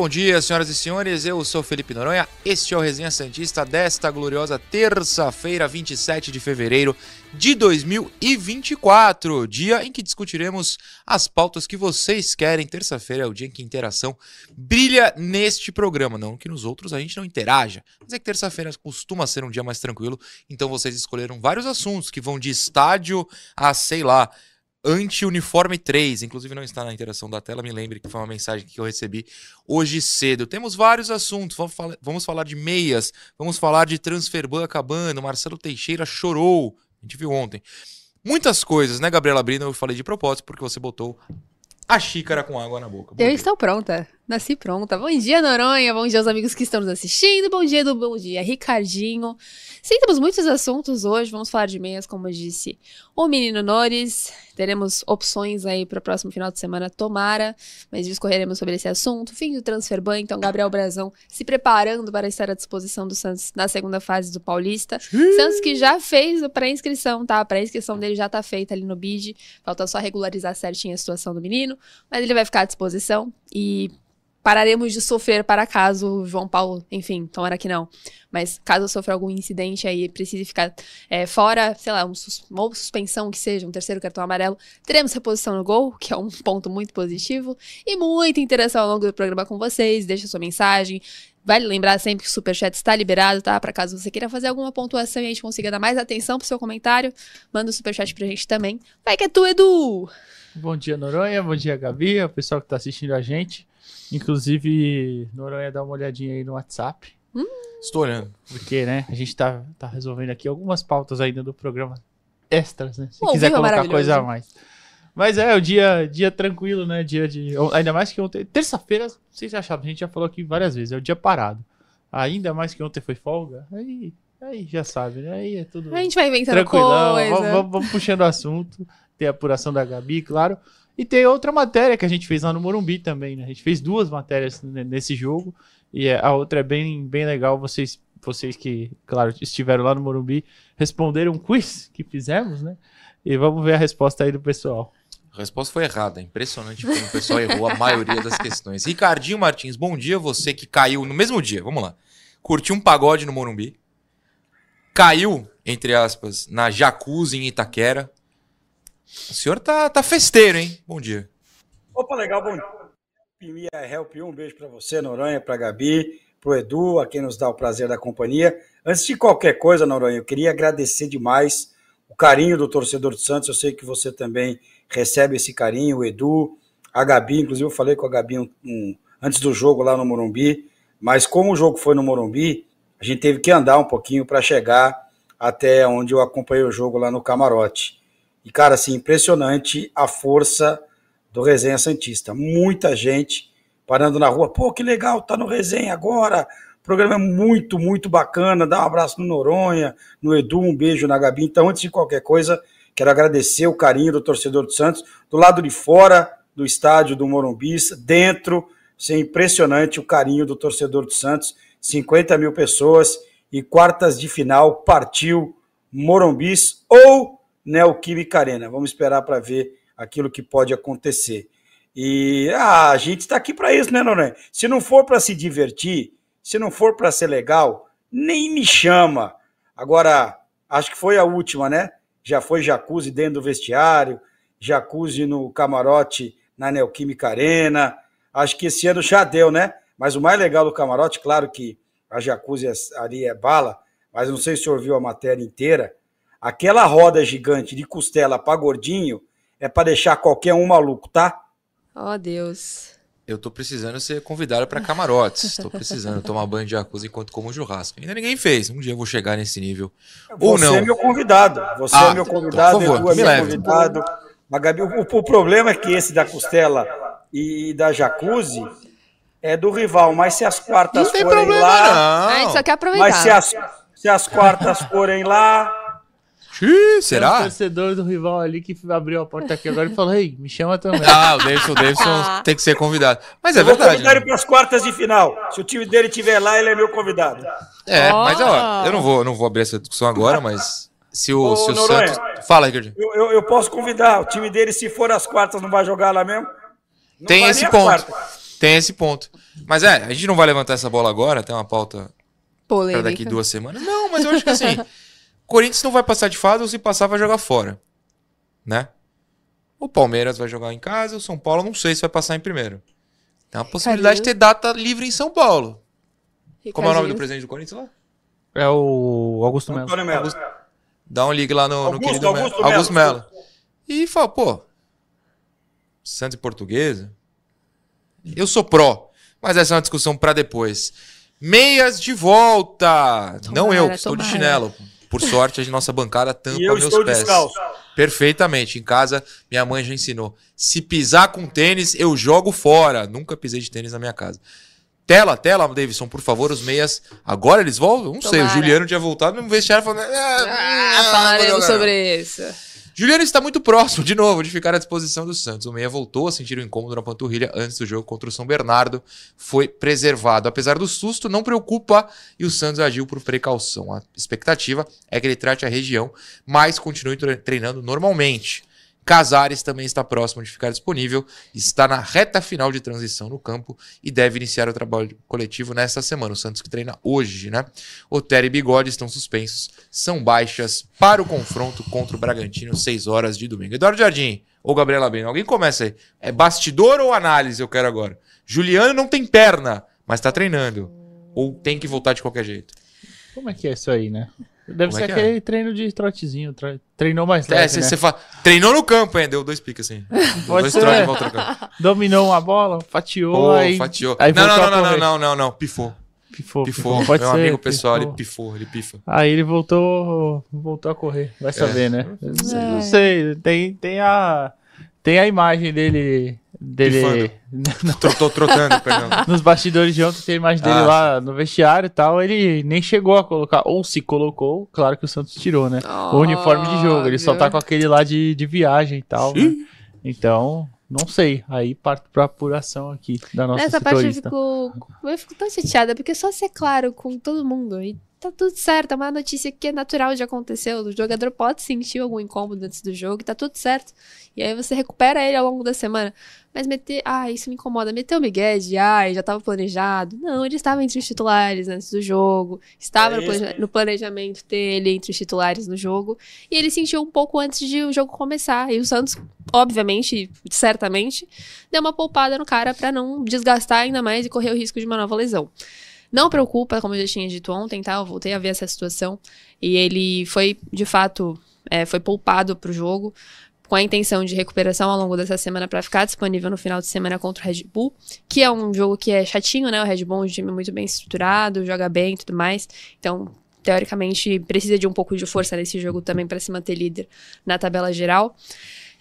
Bom dia, senhoras e senhores. Eu sou Felipe Noronha. Este é o Resenha Santista desta gloriosa terça-feira, 27 de fevereiro de 2024. Dia em que discutiremos as pautas que vocês querem. Terça-feira é o dia em que a interação brilha neste programa. Não que nos outros a gente não interaja, mas é que terça-feira costuma ser um dia mais tranquilo. Então vocês escolheram vários assuntos que vão de estádio a, sei lá, Anti-Uniforme 3, inclusive não está na interação da tela, me lembre que foi uma mensagem que eu recebi hoje cedo. Temos vários assuntos, vamos falar, vamos falar de meias, vamos falar de transferban acabando, Marcelo Teixeira chorou, a gente viu ontem. Muitas coisas, né, Gabriela Brina? Eu falei de propósito porque você botou a xícara com água na boca. Eu estou pronta. Nasci pronta. Bom dia, Noronha. Bom dia aos amigos que estão nos assistindo. Bom dia, do Bom Dia, Ricardinho. Sim, temos muitos assuntos hoje. Vamos falar de meias, como eu disse. O Menino Nores. Teremos opções aí para o próximo final de semana, tomara. Mas discorreremos sobre esse assunto. Fim do transfer ban. Então, Gabriel Brazão se preparando para estar à disposição do Santos na segunda fase do Paulista. Sim. Santos que já fez a pré-inscrição, tá? A pré-inscrição dele já tá feita ali no BID. Falta só regularizar certinho a situação do menino. Mas ele vai ficar à disposição. E pararemos de sofrer para caso João Paulo, enfim, tomara que não. Mas caso sofra algum incidente aí precise ficar é, fora, sei lá, um sus uma suspensão que seja, um terceiro cartão amarelo, teremos reposição no gol, que é um ponto muito positivo. E muita interação ao longo do programa com vocês. Deixa sua mensagem. Vale lembrar sempre que o Superchat está liberado, tá? Para caso você queira fazer alguma pontuação e a gente consiga dar mais atenção pro seu comentário, manda o Superchat pra gente também. Vai que é tu, Edu! Bom dia, Noronha. Bom dia, Gabi. O pessoal que tá assistindo a gente. Inclusive, Noronha, dá uma olhadinha aí no WhatsApp. Hum. Estou olhando. Porque, né, a gente tá, tá resolvendo aqui algumas pautas ainda do programa extras, né? Se quiser colocar coisa a mais. Mas é, o dia, dia tranquilo, né? Dia de. Ainda mais que ontem. Terça-feira, vocês acharam, a gente já falou aqui várias vezes, é o dia parado. Ainda mais que ontem foi folga. Aí, aí já sabe, né? Aí é tudo. A gente vai inventando coisa. Vamos, vamos, vamos puxando o assunto. Tem a apuração da Gabi, claro. E tem outra matéria que a gente fez lá no Morumbi também, né? A gente fez duas matérias nesse jogo. E é, a outra é bem, bem legal. Vocês, vocês que, claro, estiveram lá no Morumbi, responderam um quiz que fizemos, né? E vamos ver a resposta aí do pessoal. A resposta foi errada. Impressionante como o pessoal errou a maioria das questões. Ricardinho Martins, bom dia. Você que caiu no mesmo dia, vamos lá. Curtiu um pagode no Morumbi. Caiu, entre aspas, na jacuzzi em Itaquera. O senhor tá, tá festeiro, hein? Bom dia. Opa, legal, bom dia. Help 1, um beijo para você, Noronha, para Gabi, pro Edu, a quem nos dá o prazer da companhia. Antes de qualquer coisa, Noronha, eu queria agradecer demais o carinho do torcedor do Santos. Eu sei que você também recebe esse carinho, o Edu, a Gabi, inclusive eu falei com a Gabi um, um, antes do jogo lá no Morumbi, mas como o jogo foi no Morumbi, a gente teve que andar um pouquinho para chegar até onde eu acompanhei o jogo lá no camarote. E, cara, assim, impressionante a força do Resenha Santista. Muita gente parando na rua. Pô, que legal, tá no Resenha agora. O programa é muito, muito bacana. Dá um abraço no Noronha, no Edu, um beijo na Gabi. Então, antes de qualquer coisa, quero agradecer o carinho do torcedor do Santos. Do lado de fora do estádio do Morumbi, dentro, é impressionante o carinho do torcedor do Santos. 50 mil pessoas e quartas de final partiu Morumbis ou Neoquímica Arena. Vamos esperar para ver aquilo que pode acontecer. E ah, a gente está aqui para isso, né, Noronha? Se não for para se divertir, se não for para ser legal, nem me chama. Agora, acho que foi a última, né? Já foi jacuzzi dentro do vestiário, jacuzzi no camarote na Neoquímica Arena. Acho que esse ano já deu, né? Mas o mais legal do camarote, claro que a jacuzzi ali é bala, mas não sei se o senhor viu a matéria inteira. Aquela roda gigante de costela para gordinho é para deixar qualquer um maluco, tá? Oh, Deus. Eu tô precisando ser convidado para camarotes. Tô precisando tomar banho de jacuzzi enquanto como churrasco. Ainda ninguém fez. Um dia eu vou chegar nesse nível. Você Ou não. Você é meu convidado. Você ah, é meu convidado. Por favor, Edu é me leve. convidado. Mas, Gabi, o, o, problema é que esse da costela e da jacuzzi é do rival. Mas se as quartas não forem problema, lá. Não. A gente só quer aproveitar. Mas se as, se as quartas forem lá Xiii, Tem um será? torcedor do rival ali que abriu a porta aqui agora e falou: Ei, me chama também. Ah, o Davidson, o Davidson tem que ser convidado. Mas é Eu vou verdade. convidar ele Né? para as quartas de final. Se o time dele estiver lá, ele é meu convidado. É, Ó. mas ó, eu não vou, não vou abrir essa discussão agora, mas se o, Ô, se o Noronha. Santos. Fala, Ricardinho. Eu, eu, eu posso convidar. O time dele, se for às quartas, não vai jogar lá mesmo? Não Tem esse ponto. quarta. Tem esse ponto. Mas é, a gente não vai levantar essa bola agora, tem uma pauta pra Polêmica. daqui duas semanas. Não, mas eu acho que assim, Corinthians não vai passar de fase ou se passar vai jogar fora. Né? O Palmeiras vai jogar em casa, o São Paulo não sei se vai passar em primeiro. Tem a possibilidade de ter data livre em São Paulo. Como é o nome do presidente do Corinthians lá? É o Augusto Melo. Antônio Melo. Dá um ligue lá no, no Augusto, querido Melo. Augusto Augusto Melo. E fala, pô, Santos e Portuguesa? Eu sou pró, mas essa é uma discussão pra depois. Meias de volta! Não eu, que estou de tomara. chinelo. Por sorte, a nossa bancada tampa E eu meus estou pés. descalço. Perfeitamente. Em casa, minha mãe já ensinou. Se pisar com tênis, eu jogo fora. Nunca pisei de tênis na minha casa. Tela, tela, Davidson, por favor, os meias. Agora eles voltam? Não sei. O Tomara. Juliano tinha voltado no vestiário falando. Ah, Ah, falaremos vou jogar." sobre isso. Juliano está muito próximo, de novo, de ficar à disposição do Santos. O Meia voltou a sentir o incômodo na panturrilha antes do jogo contra o São Bernardo. Foi preservado. Apesar do susto, não preocupa e o Santos agiu por precaução. A expectativa é que ele trate a região, mas continue tre- treinando normalmente. Casares também está próximo de ficar disponível, está na reta final de transição no campo e deve iniciar o trabalho coletivo nesta semana. O Santos que treina hoje, né? Otero e Bigode estão suspensos, são baixas para o confronto contra o Bragantino, 6 horas de domingo. Eduardo Jardim ou Gabriela Beno, alguém começa aí. É bastidor ou análise eu quero agora? Juliano não tem perna, mas tá treinando. Ou tem que voltar de qualquer jeito. Como é que é isso aí, né? Deve Como é ser é? aquele treino de trotezinho. tre- Treinou mais É, leve, você né? fala, treinou no campo, hein? Deu dois picos assim. Dois ser. trotes de volta no campo. Dominou uma bola, fatiou, Pô, aí, fatiou. aí não, não, não, não, correr. não, não, não, pifou. Pifou, Pifou. pifou. Pode Meu ser, amigo pessoal, pifou. ele pifou, ele pifa. Aí ele voltou, voltou a correr. Vai saber, né? Não sei, não sei. Tem, tem a tem a imagem dele dele Tô, tô trotando, perdão. nos bastidores de ontem, tem a imagem dele Ah, lá no vestiário e tal. Ele nem chegou a colocar, ou se colocou, claro que o Santos tirou, né? o uniforme de jogo. Ele só tá com aquele lá de, de viagem e tal. né? Então, não sei. Aí parto pra apuração aqui da nossa Nessa parte eu fico, eu fico tão chateada, porque só ser claro com todo mundo. E tá tudo certo, é uma notícia que é natural de acontecer. O jogador pode sentir algum incômodo antes do jogo e tá tudo certo. E aí você recupera ele ao longo da semana. Mas meter. Ah, isso me incomoda. Meter o Miguel de. Ai, já tava planejado. Não, ele estava entre os titulares antes do jogo. Estava É no, planeja- no planejamento ter ele entre os titulares no jogo. E ele sentiu um pouco antes de o jogo começar. E o Santos, obviamente, certamente, deu uma poupada no cara pra não desgastar ainda mais e correr o risco de uma nova lesão. Não preocupa, como eu já tinha dito ontem, tá? Eu voltei a ver essa situação. E ele foi, de fato, é, foi poupado pro jogo, com a intenção de recuperação ao longo dessa semana para ficar disponível no final de semana contra o Red Bull, que é um jogo que é chatinho, né? O Red Bull é um time muito bem estruturado, joga bem e tudo mais. Então, teoricamente, precisa de um pouco de força nesse jogo também para se manter líder na tabela geral.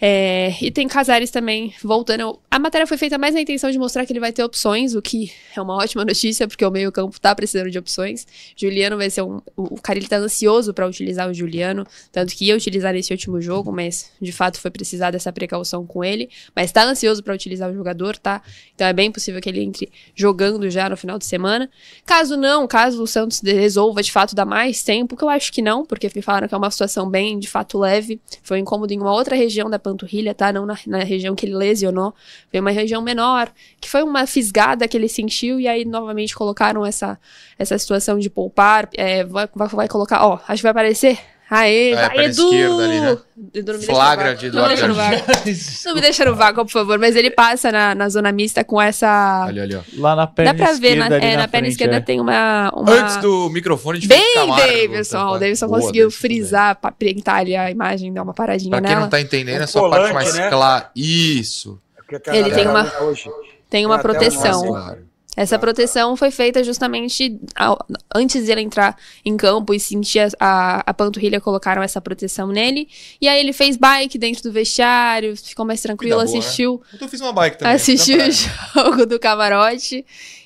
É, e tem Casares também voltando. A matéria foi feita mais na intenção de mostrar que ele vai ter opções, o que é uma ótima notícia, porque o meio-campo tá precisando de opções. Juliano vai ser um. O ele tá ansioso para utilizar o Juliano, tanto que ia utilizar nesse último jogo, mas de fato foi precisar dessa precaução com ele. Mas tá ansioso para utilizar o jogador, tá? Então é bem possível que ele entre jogando já no final de semana. Caso não, caso o Santos resolva de fato dar mais tempo, que eu acho que não, porque me falaram que é uma situação bem de fato leve. Foi um incômodo em uma outra região da panturrilha, tá? Não na, na região que ele lesionou. Foi uma região menor, que foi uma fisgada que ele sentiu, e aí novamente colocaram essa, essa situação de poupar. É, vai, vai, vai colocar, ó, acho que vai aparecer. Aê, É, vai, pra Edu! esquerda ali, né? Edu, não me deixa Flagra no de vácuo. Não me deixa no Eduardo vácuo. Não me deixa no vácuo, por favor. Mas ele passa na, na zona mista com essa. Ali, ali, ó. Lá na perna Dá pra ver, na, esquerda, ali é, na, perna frente, esquerda é. tem uma. uma... Antes do microfone de Bem, Camargo, Davidson. tá? O Davidson Boa, conseguiu Davidson, frisar, pra printar ali a imagem, dar uma paradinha Pra quem nela. não tá entendendo, Um é só a parte colante, mais né? clara. Isso. Porque tá Ele na tem tela uma- hoje. Tem uma proteção. Claro. Essa proteção foi feita justamente ao- antes de ele entrar em campo e sentir a, a, a panturrilha, colocaram essa proteção nele. E aí ele fez bike dentro do vestiário, ficou mais tranquilo, boa, né? assistiu Eu fiz uma bike também. assistiu o jogo do camarote.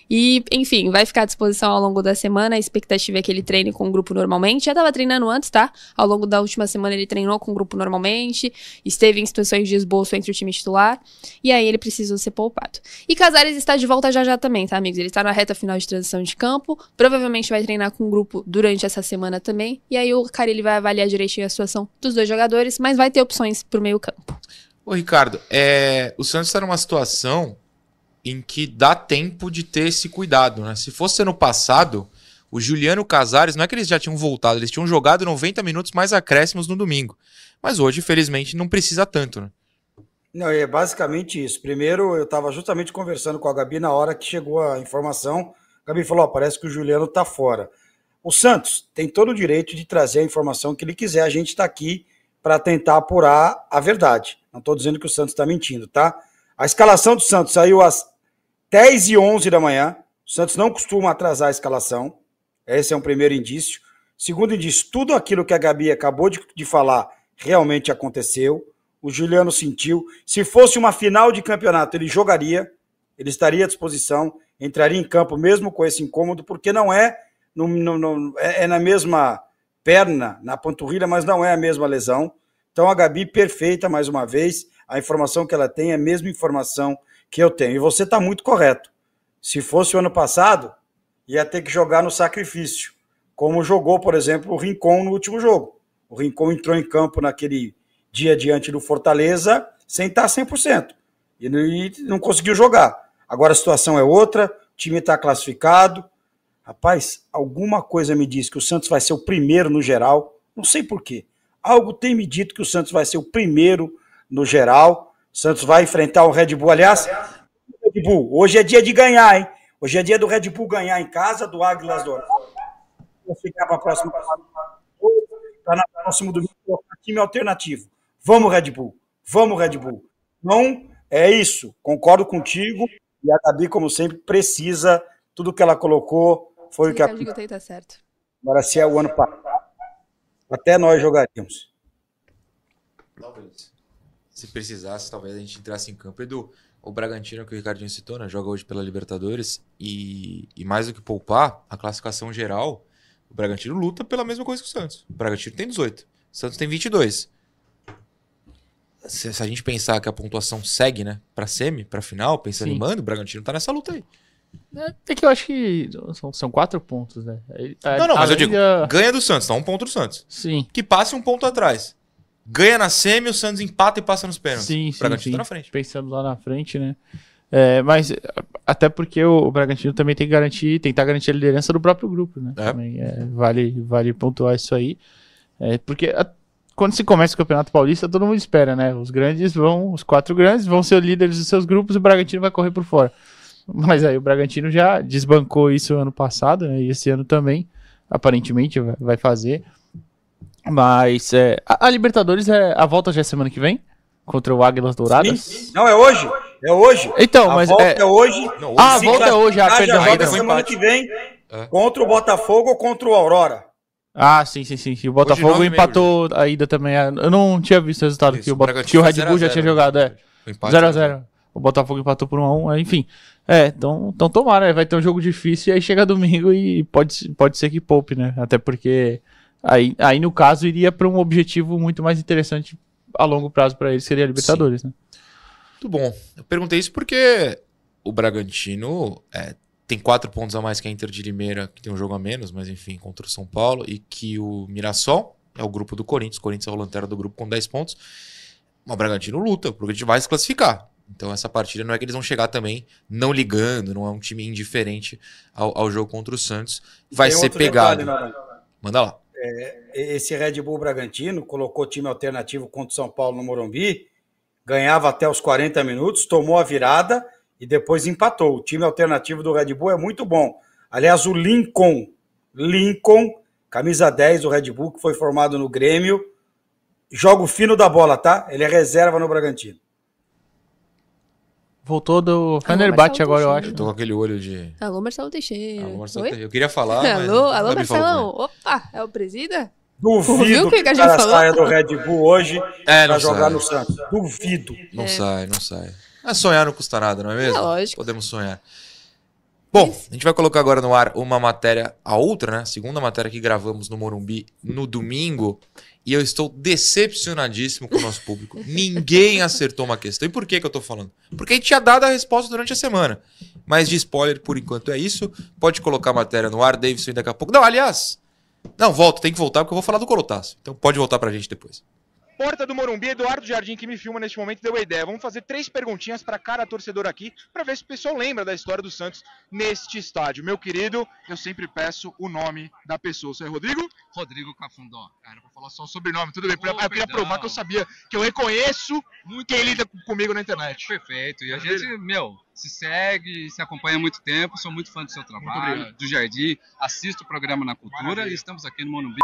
E, enfim, vai ficar à disposição ao longo da semana. A expectativa é que ele treine com o grupo normalmente. Já tava treinando antes, tá? Ao longo da última semana ele treinou com o grupo normalmente, esteve em situações de esboço entre o time titular, e aí ele precisou ser poupado. E Casares está de volta já já também, tá, amigos? Ele tá na reta final de transição de campo, provavelmente vai treinar com o grupo durante essa semana também, e aí o cara ele vai avaliar direitinho a situação dos dois jogadores, mas vai ter opções pro meio campo. Ô, Ricardo, é, o Santos está numa situação em que dá tempo de ter esse cuidado, né? Se fosse ano passado, o Juliano Casares, não é que eles já tinham voltado, eles tinham jogado 90 minutos mais acréscimos no domingo. Mas hoje, felizmente, não precisa tanto, né? Não, é basicamente isso. Primeiro, eu estava justamente conversando com a Gabi na hora que chegou a informação. A Gabi falou: oh, parece que o Juliano está fora. O Santos tem todo o direito de trazer a informação que ele quiser. A gente está aqui para tentar apurar a verdade. Não estou dizendo que o Santos está mentindo, tá? A escalação do Santos saiu às 10 e 11 da manhã. O Santos não costuma atrasar a escalação. Esse é um primeiro indício. Segundo indício, tudo aquilo que a Gabi acabou de, de falar realmente aconteceu. O Juliano sentiu. Se fosse uma final de campeonato, ele jogaria, ele estaria à disposição, entraria em campo mesmo com esse incômodo, porque não é, no, no, no, é, é na mesma perna, na panturrilha, mas não é a mesma lesão. Então a Gabi, perfeita mais uma vez. A informação que ela tem é a mesma informação que eu tenho. E você está muito correto. Se fosse o ano passado, ia ter que jogar no sacrifício, como jogou, por exemplo, o Rincon no último jogo. O Rincon entrou em campo naquele dia diante do Fortaleza sem estar 100%. E não conseguiu jogar. Agora a situação é outra, o time está classificado. Rapaz, alguma coisa me diz que o Santos vai ser o primeiro no geral. Não sei por quê. Algo tem me dito que o Santos vai ser o primeiro no geral. Santos vai enfrentar o Red Bull. Aliás, Red Bull, hoje é dia de ganhar, hein? Hoje é dia do Red Bull ganhar em casa do Águilas do Vou ficar para a próxima. Para na próximo domingo colocar time alternativo. Vamos, Red Bull. Vamos, Red Bull. Não é isso. Concordo contigo. E a Gabi, como sempre, precisa. Tudo que ela colocou foi o que a. Tá certo. Agora, se é o ano passado, até nós jogaríamos. Talvez se precisasse, talvez a gente entrasse em campo. Edu, o Bragantino que o Ricardinho citou, né? Joga hoje pela Libertadores e, e mais do que poupar, a classificação geral, o Bragantino luta pela mesma coisa que o Santos. O Bragantino tem 18, o Santos tem 22. Se, se a gente pensar que a pontuação segue, né, pra semi, pra final, pensando Sim. em mando, o Bragantino tá nessa luta aí. É, é que eu acho que são, são quatro pontos, né? não, não, mas eu digo, ganha do Santos, tá um ponto do Santos. Sim. Que passe um ponto atrás ganha na semi, o Santos empata e passa nos pênaltis. Sim, sim, o Bragantino sim. tá na frente. Pensando lá na frente, né? É, mas até porque o, Bragantino também tem que garantir, tentar garantir a liderança do próprio grupo, né? É. Também, é, vale, vale pontuar isso aí. É, porque a, quando se começa o Campeonato Paulista, todo mundo espera, né? Os grandes vão, os quatro grandes vão ser líderes dos seus grupos e o Bragantino vai correr por fora. Mas aí o Bragantino já desbancou isso ano passado, né? E esse ano também, aparentemente, vai fazer. Mas é, a, a, Libertadores é a volta já é semana que vem contra o Águilas Douradas. Sim. Não é hoje, é hoje. Então, a mas volta é, é hoje. Não, ah, a volta é hoje, a perdão, volta semana que vem é. contra o Botafogo ou contra o Aurora. Ah, sim, sim, sim. O Botafogo empatou a ida também. É, eu não tinha visto o resultado Isso, que, o, que o Red Bull já tinha jogado, é. 0x0. O Botafogo empatou por 1x1, enfim. É, então, então tomara, né? vai ter um jogo difícil e aí chega domingo e pode, pode ser que poupe, né? Até porque Aí, aí no caso, iria para um objetivo muito mais interessante a longo prazo para eles, seria a Libertadores, Sim. né? Muito bom. Eu perguntei isso porque o Bragantino é, tem quatro pontos a mais que a Inter de Limeira, que tem um jogo a menos, mas enfim, contra o São Paulo, e que o Mirassol é o grupo do Corinthians. O Corinthians é o lanterna do grupo com 10 pontos. Mas o Bragantino luta, porque a gente vai se classificar. Então essa partida não é que eles vão chegar também não ligando, não é um time indiferente ao, ao jogo contra o Santos. Vai ser pegado. Detalhe, Manda lá é, esse Red Bull Bragantino colocou time alternativo contra o São Paulo no Morumbi, ganhava até os 40 minutos, tomou a virada e depois empatou. O time alternativo do Red Bull é muito bom. Aliás, o Lincoln, Lincoln, camisa 10 do Red Bull, que foi formado no Grêmio, joga o fino da bola, tá? Ele é reserva no Bragantino. Voltou do Fenerbahçe agora, eu acho. Eu tô com aquele olho de. Alô, Marcelo Teixeira. Alô, Marcelo Teixeira. Eu queria falar. alô, alô, Marcelão. Opa, é o presida? Duvido que, que a gente saia do Red Bull hoje é, pra jogar sai. no Santos. Duvido. Não é. sai, não sai. Mas sonhar não custa nada, não é mesmo? É lógico. Podemos sonhar. Bom, a gente vai colocar agora no ar uma matéria, a outra, né? A segunda matéria que gravamos no Morumbi no domingo. E eu estou decepcionadíssimo com o nosso público. Ninguém acertou uma questão. E por que, que eu tô falando? Porque a gente tinha dado a resposta durante a semana. Mas de spoiler, por enquanto é isso. Pode colocar a matéria no ar, Davidson, daqui a pouco. Não, aliás. Não, volta, tem que voltar porque eu vou falar do Colotaço. Então pode voltar pra gente depois. Porta do Morumbi, Eduardo Jardim, que me filma neste momento, deu a ideia. Vamos fazer três perguntinhas para cada torcedor aqui, para ver se o pessoal lembra da história do Santos neste estádio. Meu querido, eu sempre peço o nome da pessoa. Você é Rodrigo? Rodrigo Cafundó. Cara, pra falar só o sobrenome, tudo bem. Oh, eu queria provar que eu sabia, que eu reconheço Muito quem lida comigo na internet. Perfeito. E a gente, meu, se segue, se acompanha há muito tempo. Sou muito fã do seu trabalho, obrigado. do Jardim. Assisto o programa na Cultura Maravilha. e estamos aqui no Morumbi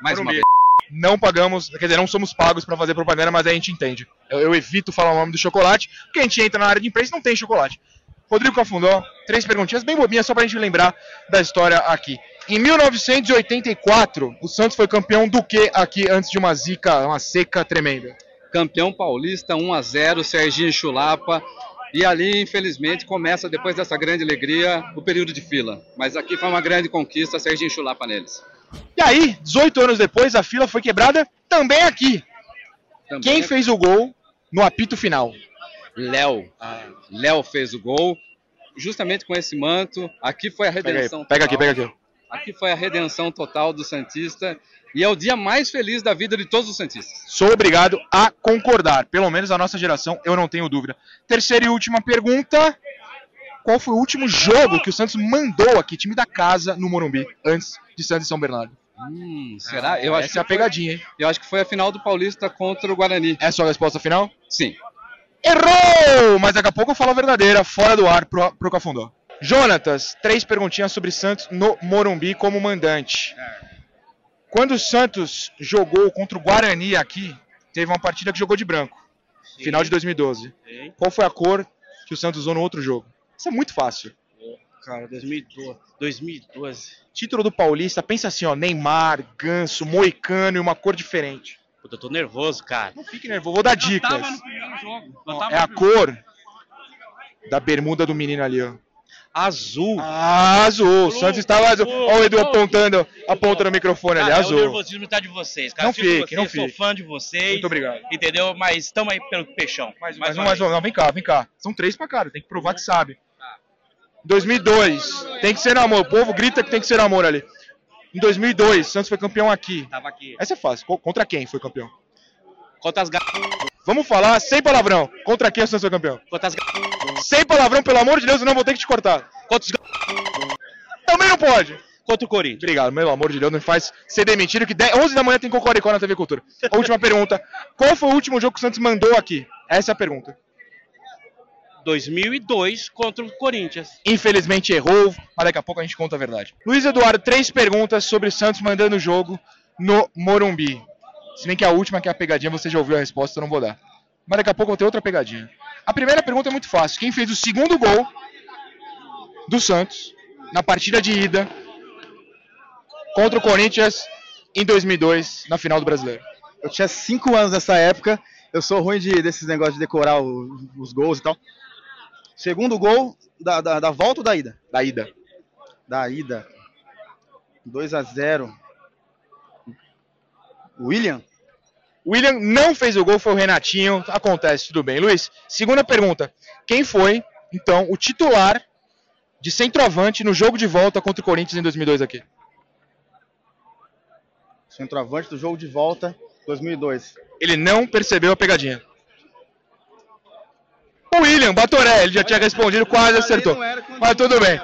mais Morumbi. uma vez. Não pagamos, quer dizer, não somos pagos para fazer propaganda, mas a gente entende. Eu, eu evito falar o nome do chocolate, porque a gente entra na área de imprensa e não tem chocolate. Rodrigo Cafundó, três perguntinhas bem bobinhas, só pra gente lembrar da história aqui. Em 1984, o Santos foi campeão do que aqui antes de uma zica, uma seca tremenda? Campeão paulista 1 a 0 Serginho Chulapa. E ali, infelizmente, começa, depois dessa grande alegria, o período de fila. Mas aqui foi uma grande conquista, Serginho Chulapa neles. E aí, 18 anos depois, a fila foi quebrada também aqui. Também Quem é fez o gol no apito final? Léo. Léo fez o gol. Justamente com esse manto. Aqui foi a Pega, aí, redenção. pega aqui, total. pega aqui. Aqui foi a redenção total do Santista. E é o dia mais feliz da vida de todos os Santistas. Sou obrigado a concordar. Pelo menos a nossa geração, eu não tenho dúvida. Terceira e última pergunta. Qual foi o último jogo que o Santos mandou aqui, time da casa, no Morumbi, antes de Santos e São Bernardo? Hum, será? Eu acho, Essa é a que foi, pegadinha, hein? eu acho que foi a final do Paulista contra o Guarani. É a sua resposta final? Sim. Errou! Mas daqui a pouco eu falo a verdadeira, fora do ar, pro, pro Cafundó. Jonatas, três perguntinhas sobre Santos no Morumbi como mandante. Quando o Santos jogou contra o Guarani aqui, teve uma partida que jogou de branco. Final de 2012. Qual foi a cor que o Santos usou no outro jogo? Isso é muito fácil. Cara, 2012. 2012. Título do Paulista, pensa assim, ó, Neymar, Ganso, Moicano e uma cor diferente. Puta, eu tô nervoso, cara. Não fique nervoso, vou dar dicas. Tava no primeiro jogo. Eu Ó, tava É a cor da bermuda do menino ali, ó. Azul. Ah, azul. O Santos estava azul. Olha o Edu apontando, apontando o microfone ali, Cara, é o azul. nervosismo tá de vocês, cara. Não fique, não Sou fique. fã de vocês. Muito obrigado. Entendeu? Mas estamos aí pelo peixão. Mais, Mais um, mais um. Não, vem cá, vem cá. São três pra cara, tem que provar que sabe. 2002, tem que ser amor. O povo grita que tem que ser amor ali. Em 2002, Santos foi campeão aqui. Tava aqui. Essa é fácil. Co- Contra quem foi campeão? Contra as. Vamos falar sem palavrão. Contra quem o Santos foi campeão? Contra as. Sem palavrão, pelo amor de Deus, eu vou ter que te cortar. Contra os. Também não pode. Contra o Corinthians. Obrigado, pelo amor de Deus, não faz ser demitido que 10, 11 da manhã tem Cocoricó na TV Cultura. Última pergunta. Qual foi o último jogo que o Santos mandou aqui? Essa é a pergunta. 2002 contra o Corinthians. Infelizmente errou, mas daqui a pouco a gente conta a verdade. Luiz Eduardo, três perguntas sobre o Santos mandando o jogo no Morumbi. Se bem que a última, que é a pegadinha, você já ouviu a resposta, eu não vou dar. Mas daqui a pouco eu vou ter outra pegadinha. A primeira pergunta é muito fácil. Quem fez o segundo gol do Santos na partida de ida contra o Corinthians em 2002, na final do Brasileiro? Eu tinha 5 anos nessa época. Eu sou ruim de, desses negócios de decorar o- os gols e tal. Segundo gol da, da, da volta ou da ida? Da ida. Da ida. 2 a 0 William? William não fez o gol, foi o Renatinho. Acontece, tudo bem. Luiz, segunda pergunta. Quem foi, então, o titular de centroavante no jogo de volta contra o Corinthians em 2002 aqui? Centroavante do jogo de volta 2002. Ele não percebeu a pegadinha. O William Batoré, ele já tinha respondido, quase acertou. Mas tudo bem.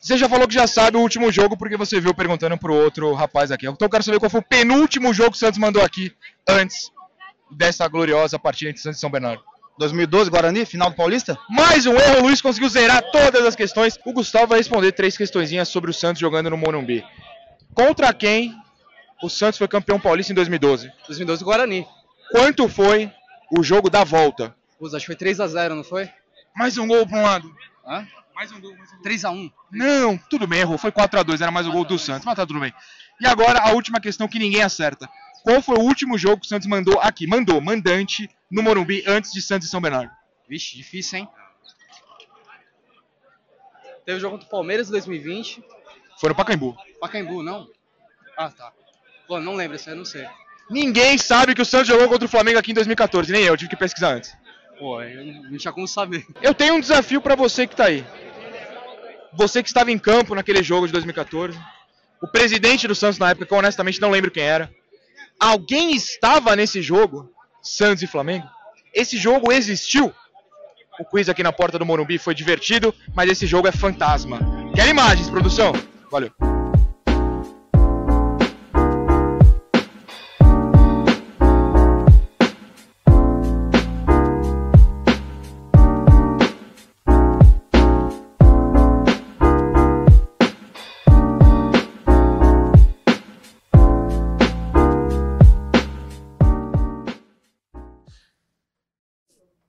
Você já falou que já sabe o último jogo porque você viu perguntando pro outro rapaz aqui. Então eu quero saber qual foi o penúltimo jogo que o Santos mandou aqui antes dessa gloriosa partida entre Santos e São Bernardo. 2012, Guarani, final do Paulista? Mais um erro, o Luiz conseguiu zerar todas as questões. O Gustavo vai responder três questõezinhas sobre o Santos jogando no Morumbi. Contra quem o Santos foi campeão paulista em 2012? 2012 Guarani. Quanto foi o jogo da volta? Usa, acho que foi 3x0, não foi? Mais um gol para um lado. Hã? Mais um gol, mais um gol. 3x1. Não, tudo bem, errou. Foi 4x2, era mais o gol do Santos, mas tá tudo bem. E agora a última questão que ninguém acerta. Qual foi o último jogo que o Santos mandou aqui? Mandou, mandante, no Morumbi, antes de Santos e São Bernardo. Vixe, difícil, hein? Teve o jogo contra o Palmeiras em 2020. Foi no Pacaembu. Pacaembu, não? Ah, tá. Pô, não lembro, isso aí eu não sei. Ninguém sabe que o Santos jogou contra o Flamengo aqui em 2014, nem eu, tive que pesquisar antes. Pô, não tinha como saber. Eu tenho um desafio pra você que tá aí. Você que estava em campo naquele jogo de 2014. O presidente do Santos na época, que eu honestamente não lembro quem era. Alguém estava nesse jogo, Santos e Flamengo? Esse jogo existiu? O quiz aqui na porta do Morumbi foi divertido, mas esse jogo é fantasma. Quer imagens, produção? Valeu.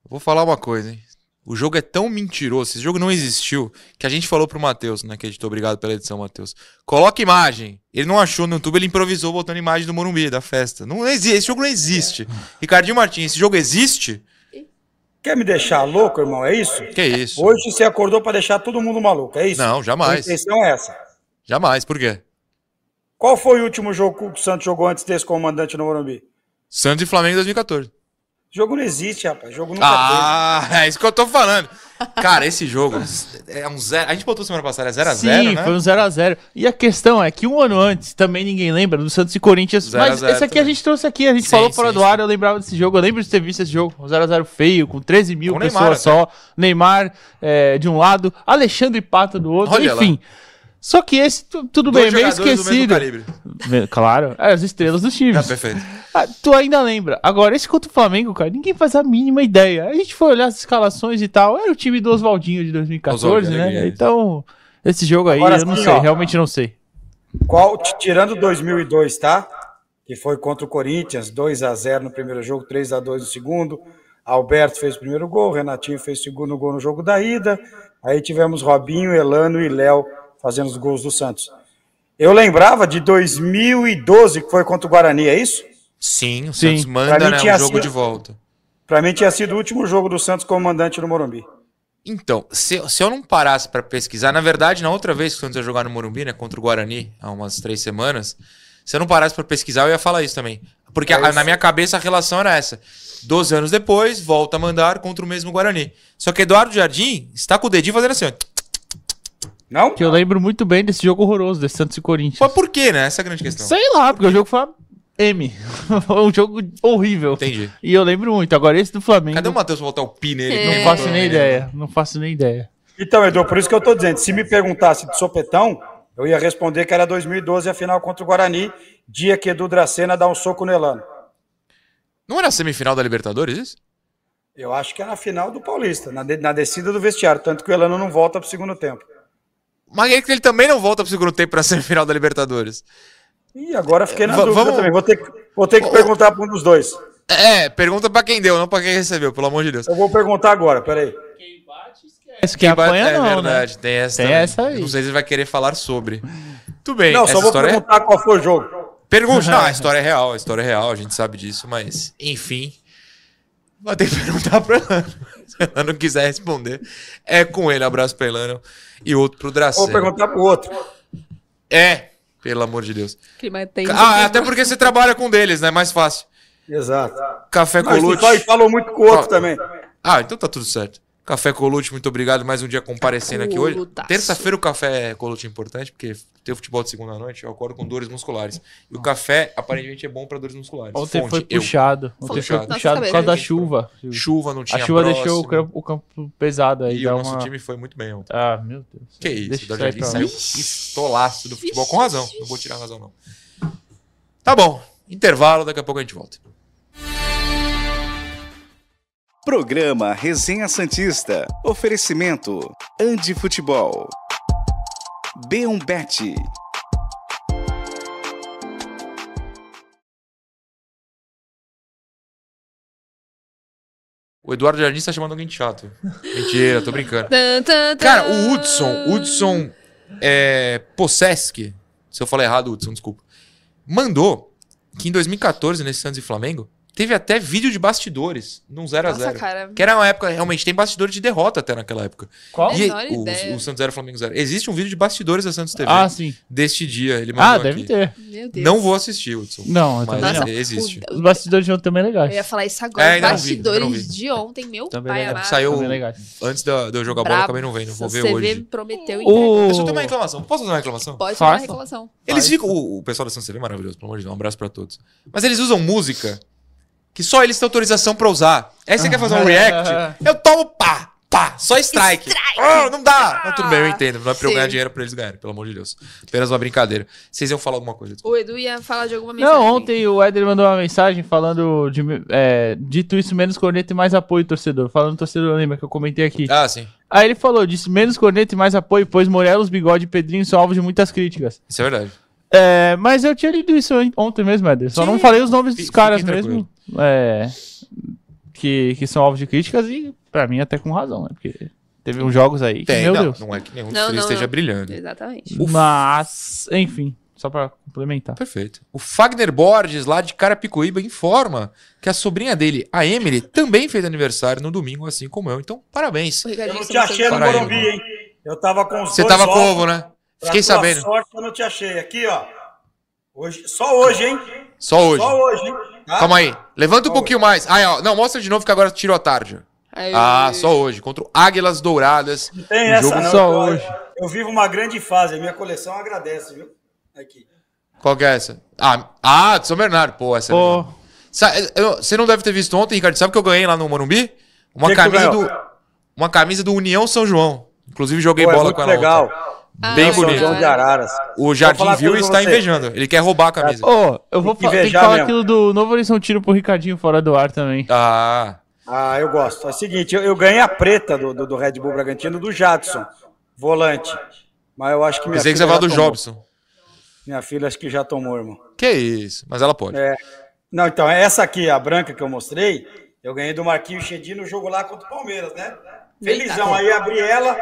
Vou falar uma coisa, hein? O jogo é tão mentiroso, esse jogo não existiu, que a gente falou pro Matheus, né? Que editou, obrigado pela edição, Matheus. Coloca imagem. Ele não achou no YouTube, ele improvisou botando imagem do Morumbi, da festa. Não existe, esse jogo não existe. Ricardinho Martins, esse jogo existe? Quer me deixar louco, irmão? É isso? Que isso? Hoje você acordou pra deixar todo mundo maluco, é isso? Não, jamais. A intenção é essa. Jamais, por quê? Qual foi o último jogo que o Santos jogou antes desse comandante no Morumbi? Santos e Flamengo em 2014. Jogo não existe, rapaz. Jogo nunca Ah, é isso que eu tô falando. Cara, esse jogo é um zero. A gente botou semana passada, é 0x0, Sim, né? foi um 0x0. E a questão é que um ano antes, também ninguém lembra, do Santos e Corinthians. 0 a Mas 0 esse aqui também. a gente trouxe aqui, a gente Sim, falou fora sim, do ar, eu lembrava desse jogo. Eu lembro de ter visto esse jogo, um 0x0 feio, com 13 mil Com pessoas Neymar só. Neymar é, de um lado, Alexandre Pata do outro, Olha enfim. Só que esse, tu- tudo Dois bem, meio do mesmo esquecido. Claro, é, as estrelas dos times. Ah, perfeito. Ah, tu ainda lembra. Agora, esse contra o Flamengo, cara, ninguém faz a mínima ideia. A gente foi olhar as escalações e tal. Era o time do Oswaldinho de 2014, Oswaldinho, né? alegria. Então, esse jogo aí, Agora eu não sim, sei, ó. realmente não sei. Qual, tirando 2002, tá? Que foi contra o Corinthians, 2 a 0 no primeiro jogo, 3 a 2 no segundo. Alberto fez o primeiro gol, Renatinho fez o segundo gol no jogo da ida. Aí tivemos Robinho, Elano e Léo fazendo os gols do Santos. Eu lembrava de 2012, que foi contra o Guarani, é isso? Sim, o Sim. Santos manda, né? Um jogo sido- de volta. Pra mim tinha sido o último jogo do Santos comandante no Morumbi. Então, se, se eu não parasse pra pesquisar, na verdade, na outra vez que o Santos ia jogar no Morumbi, né, contra o Guarani, há umas três semanas, se eu não parasse pra pesquisar, eu ia falar isso também. Porque É a- isso. na minha cabeça a relação era essa. Doze anos depois, volta a mandar contra o mesmo Guarani. Só que Eduardo Jardim está com o dedinho fazendo assim, ó. Não? Que eu lembro muito bem desse jogo horroroso, desse Santos e Corinthians. Mas por quê, né? Essa é a grande questão. Sei lá, porque o jogo foi uma M. Foi um jogo horrível. Entendi. E eu lembro muito. Agora, esse do Flamengo. Cadê o Matheus botar o pi nele? É. Não faço nem ideia. Não faço nem ideia. Então, Edu, por isso que eu tô dizendo, se me perguntasse de sopetão, eu ia responder que era 2012 a final contra o Guarani, dia que Edu Dracena dá um soco no Elano. Não era semifinal da Libertadores isso? Eu acho que é na final do Paulista, na, de- na descida do vestiário, tanto que o Elano não volta pro segundo tempo. Mas é que ele também não volta pro segundo tempo pra semifinal da Libertadores. E agora fiquei na Va- dúvida vamos- também. Vou ter, que- vou ter que perguntar para um dos dois. É, pergunta pra quem deu, não pra quem recebeu, pelo amor de Deus. Eu vou perguntar agora, peraí. Esse que apanha é não, verdade, né? tem essa. Tem essa aí. Não sei se ele vai querer falar sobre. Tudo bem, Não, essa só vou história é... perguntar qual foi o jogo. Pergunte, não, a história é real, a história é real, a gente sabe disso, mas, enfim. Vai ter que perguntar. Se ela não quiser responder, é com ele. Abraço pra Elano e outro pro Vou Dracena. perguntar pro outro. É, pelo amor de Deus. Clima. Ah, até porque você trabalha com um deles, né? Mais fácil. Exato. Café Colute. e falou muito com o outro Ó, também. Ah, então tá tudo certo. Café Colute, muito obrigado. Mais um dia comparecendo aqui hoje. Terça-feira o café Colute é importante, porque tem o futebol de segunda noite, eu acordo com dores musculares. E o café, aparentemente, é bom pra dores musculares. Ontem Fonte, foi eu. puxado. Ontem Foi foi puxado. puxado por causa da chuva. Chuva não tinha A chuva próximo. deixou o campo, o campo pesado aí. E dá o nosso uma- time foi muito bem ontem. Ah, meu Deus. Que isso, Deixa o lá. saiu pistolaço do futebol, com razão. Não vou tirar a razão, não. Tá bom, intervalo, daqui a pouco a gente volta. Programa Resenha Santista. Oferecimento Andi Futebol. B1 Bet. O Eduardo Jardim está chamando alguém de chato. Mentira, tô brincando. Cara, o Hudson, Hudson é, Posseski, se eu falar errado, Hudson, desculpa, mandou que em 2014, nesse Santos e Flamengo, Teve até vídeo de bastidores num 0x0. Nossa, cara. Que era uma época, realmente, tem bastidores de derrota até naquela época. Qual? E o, ideia. o Santos 0 Flamengo 0. Existe um vídeo de bastidores da Santos TV Ah, sim. deste dia. Ele mandou Ah, deve aqui. ter. Meu Deus. Não vou assistir, Hudson. Não, Mas também não. existe. O- Os bastidores de ontem também legais. Eu ia falar isso É, agora. não não Bastidores vi. de ontem, meu Também pai legal. amado. Saiu Também legais. antes da- de eu jogar bola, eu acabei não vendo. Vou ver hoje. prometeu e O- eu ter uma reclamação. Posso fazer uma reclamação? Pode fazer uma Faça. reclamação. Eles ficam. O, o pessoal da Santos TV é maravilhoso, pelo amor de Deus. Um abraço pra todos. Mas eles usam música que só eles têm autorização pra usar. Aí você quer fazer um react? Eu tomo pá, pá, só strike. Ah, não dá. Mas tudo bem, eu entendo. Não é pra eu ganhar dinheiro pra eles ganharem, pelo amor de Deus. Apenas uma brincadeira. Vocês iam falar alguma coisa? desculpa. O Edu ia falar de alguma mensagem. Não, ontem o Éder mandou uma mensagem falando de. É, dito isso, menos corneta e mais apoio, torcedor. Falando torcedor, lembra que eu comentei aqui. Ah, sim. Aí ele falou: disse menos corneta e mais apoio, pois Morelos, Bigode e Pedrinho são alvos de muitas críticas. Isso é verdade. É, mas eu tinha lido isso on- ontem mesmo, Éder. Só Sim. não falei os nomes dos Fique caras tranquilo. mesmo. É, que, que são alvos de críticas e, pra mim, até com razão, né? Porque teve uns jogos aí que, Tem, meu não, Deus. não é que nenhum dos Não, três não, esteja não. brilhando. Exatamente. Mas, enfim, só pra complementar. Perfeito. O Fagner Borges, lá de Carapicuíba, informa que a sobrinha dele, a Emily, também fez aniversário no domingo, assim como eu. Então, parabéns. Eu não te achei no Para Morumbi, hein? Eu tava com os Você dois tava com ovos. ovo, né? Pra Fiquei tua sabendo. sorte, eu não te achei. Aqui, ó. Hoje, só hoje, hein? Só hoje. Só hoje, hein? Tá? Calma aí. Levanta um pouquinho mais. Ah, ó. Não, mostra de novo que agora tirou a tarde. Aí- Ah, só hoje. Contra o Águilas Douradas. Não tem Um essa, jogo não. só eu, hoje. Eu vivo uma grande fase. A minha coleção agradece, viu? Aqui. Qual que é essa? Ah, ah de São Bernardo. Pô, essa é Pô, eu- Você não deve ter visto ontem, Ricardo. Sabe o que eu ganhei lá no Morumbi? Uma Que que camisa ganhou? do. Uma camisa do União São João. Inclusive, joguei Pô, é bola muito com ela. legal. ontem. Ah, Bem São bonito. João de Araras. O Jardim viu e está você. invejando. Ele quer roubar a camisa. Ô, eu vou Tem que tem que falar mesmo. aquilo do Novo Horizonte pro Ricardinho fora do ar também. Ah, Ah, eu gosto. É o seguinte, eu, eu ganhei a preta do, do, do Red Bull Bragantino do Jadson, volante. Mas eu acho que minha pensei que você já do tomou. Jobson. Minha filha acho que já tomou, irmão. Que isso, mas ela pode. É. Não, então, essa aqui, a branca que eu mostrei, eu ganhei do Marquinhos Chedi no jogo lá contra o Palmeiras, né? Felizão, aí abri ela,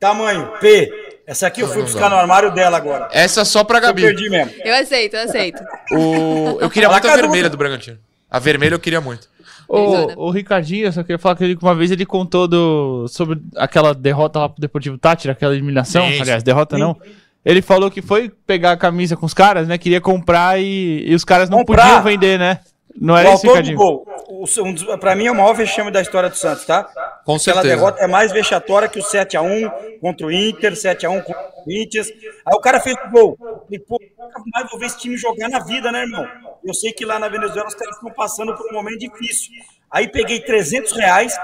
tamanho P. Essa aqui eu fui buscar no armário dela agora. Essa só pra Eu Gabi. perdi mesmo. Eu aceito, eu aceito. O... Eu queria muito a vermelha do Bragantino. A vermelha eu queria muito. O, o Ricardinho, eu só queria falar que ele, uma vez ele contou do, sobre aquela derrota lá pro Deportivo Tátira, aquela eliminação. Sim, aliás, sim. derrota não. Ele falou que foi pegar a camisa com os caras, né? Queria comprar e, e os caras não Comprar? podiam vender, né? Não O era isso, autor do Ricardinho? gol, um pra mim é o maior vexame da história do Santos, tá? Com Aquela certeza. derrota é mais vexatória que o 7x1 contra o Inter, 7x1 contra o Corinthians. Aí o cara fez o gol. E, pô, nunca mais vou ver esse time jogar na vida, né, irmão? Eu sei que lá na Venezuela os caras estão passando por um momento difícil. Aí peguei 300 reais,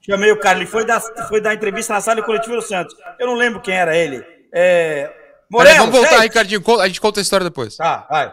chamei o cara, ele foi dar, foi dar entrevista na sala coletiva do Santos. Eu não lembro quem era ele. É... Moreno, vamos voltar, sei? Ricardinho. A gente conta a história depois. Tá, vai.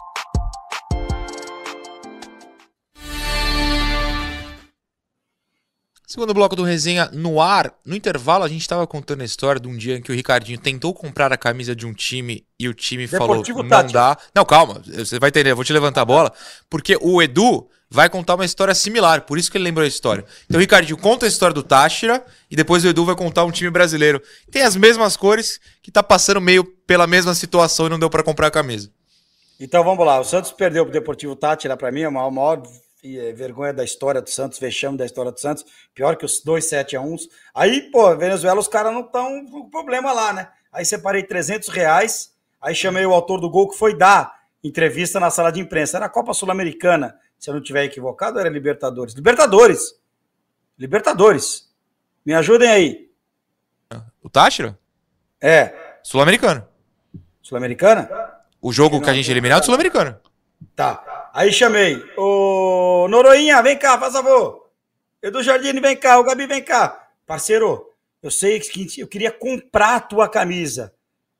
Segundo bloco do resenha no ar, no intervalo a gente tava contando a história de um dia em que o Ricardinho tentou comprar a camisa de um time e o time Deportivo falou não Tátira. dá. Não, calma, você vai entender, eu vou te levantar a bola, porque o Edu vai contar uma história similar, por isso que ele lembrou a história. Então, Ricardinho, conta a história do Táchira e depois o Edu vai contar um time brasileiro. Tem as mesmas cores, que tá passando meio pela mesma situação e não deu pra comprar a camisa. Então vamos lá. O Santos perdeu pro Deportivo Tátira, para mim, é a maior, vergonha da história do Santos, vexame da história do Santos. Pior que os dois 7 a 1 Aí, pô, Venezuela, os caras não estão com problema lá, né? Aí separei 300 reais, aí chamei o autor do gol que foi dar entrevista na sala de imprensa. Era a Copa Sul-Americana, se eu não tiver equivocado, era Libertadores. Libertadores! Libertadores! Me ajudem aí. O Táchira? É, Sul-Americano. Sul-Americana? O jogo que a gente eliminou é do Sul-Americano. Tá. Aí chamei. Ô, Noroinha, vem cá, faz favor. Edu Jardine, vem cá. O Gabi, vem cá. Parceiro, eu sei que eu queria comprar a tua camisa.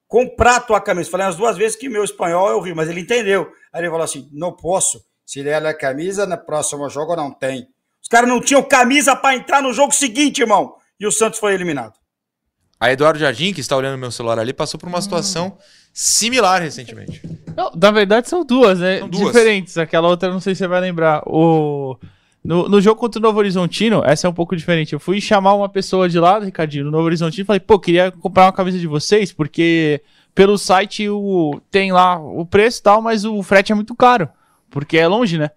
Comprar a tua camisa. Falei umas duas vezes que meu espanhol é horrível, mas ele entendeu. Aí ele falou assim: não posso. Se der a camisa, no próximo jogo não tem. Os caras não tinham camisa para entrar no jogo seguinte, irmão. E o Santos foi eliminado. A Eduardo Jardim, que está olhando meu celular ali, passou por uma situação similar recentemente. Não, na verdade são duas, né? São duas. Diferentes. Aquela outra não sei se você vai lembrar. O... No, no jogo contra o Novo Horizontino, essa é um pouco diferente. Eu fui chamar uma pessoa de lá, Ricardinho, no Novo Horizontino, e falei, pô, queria comprar uma camisa de vocês, porque pelo site o, tem lá o preço e tal, mas o frete é muito caro, porque é longe, né?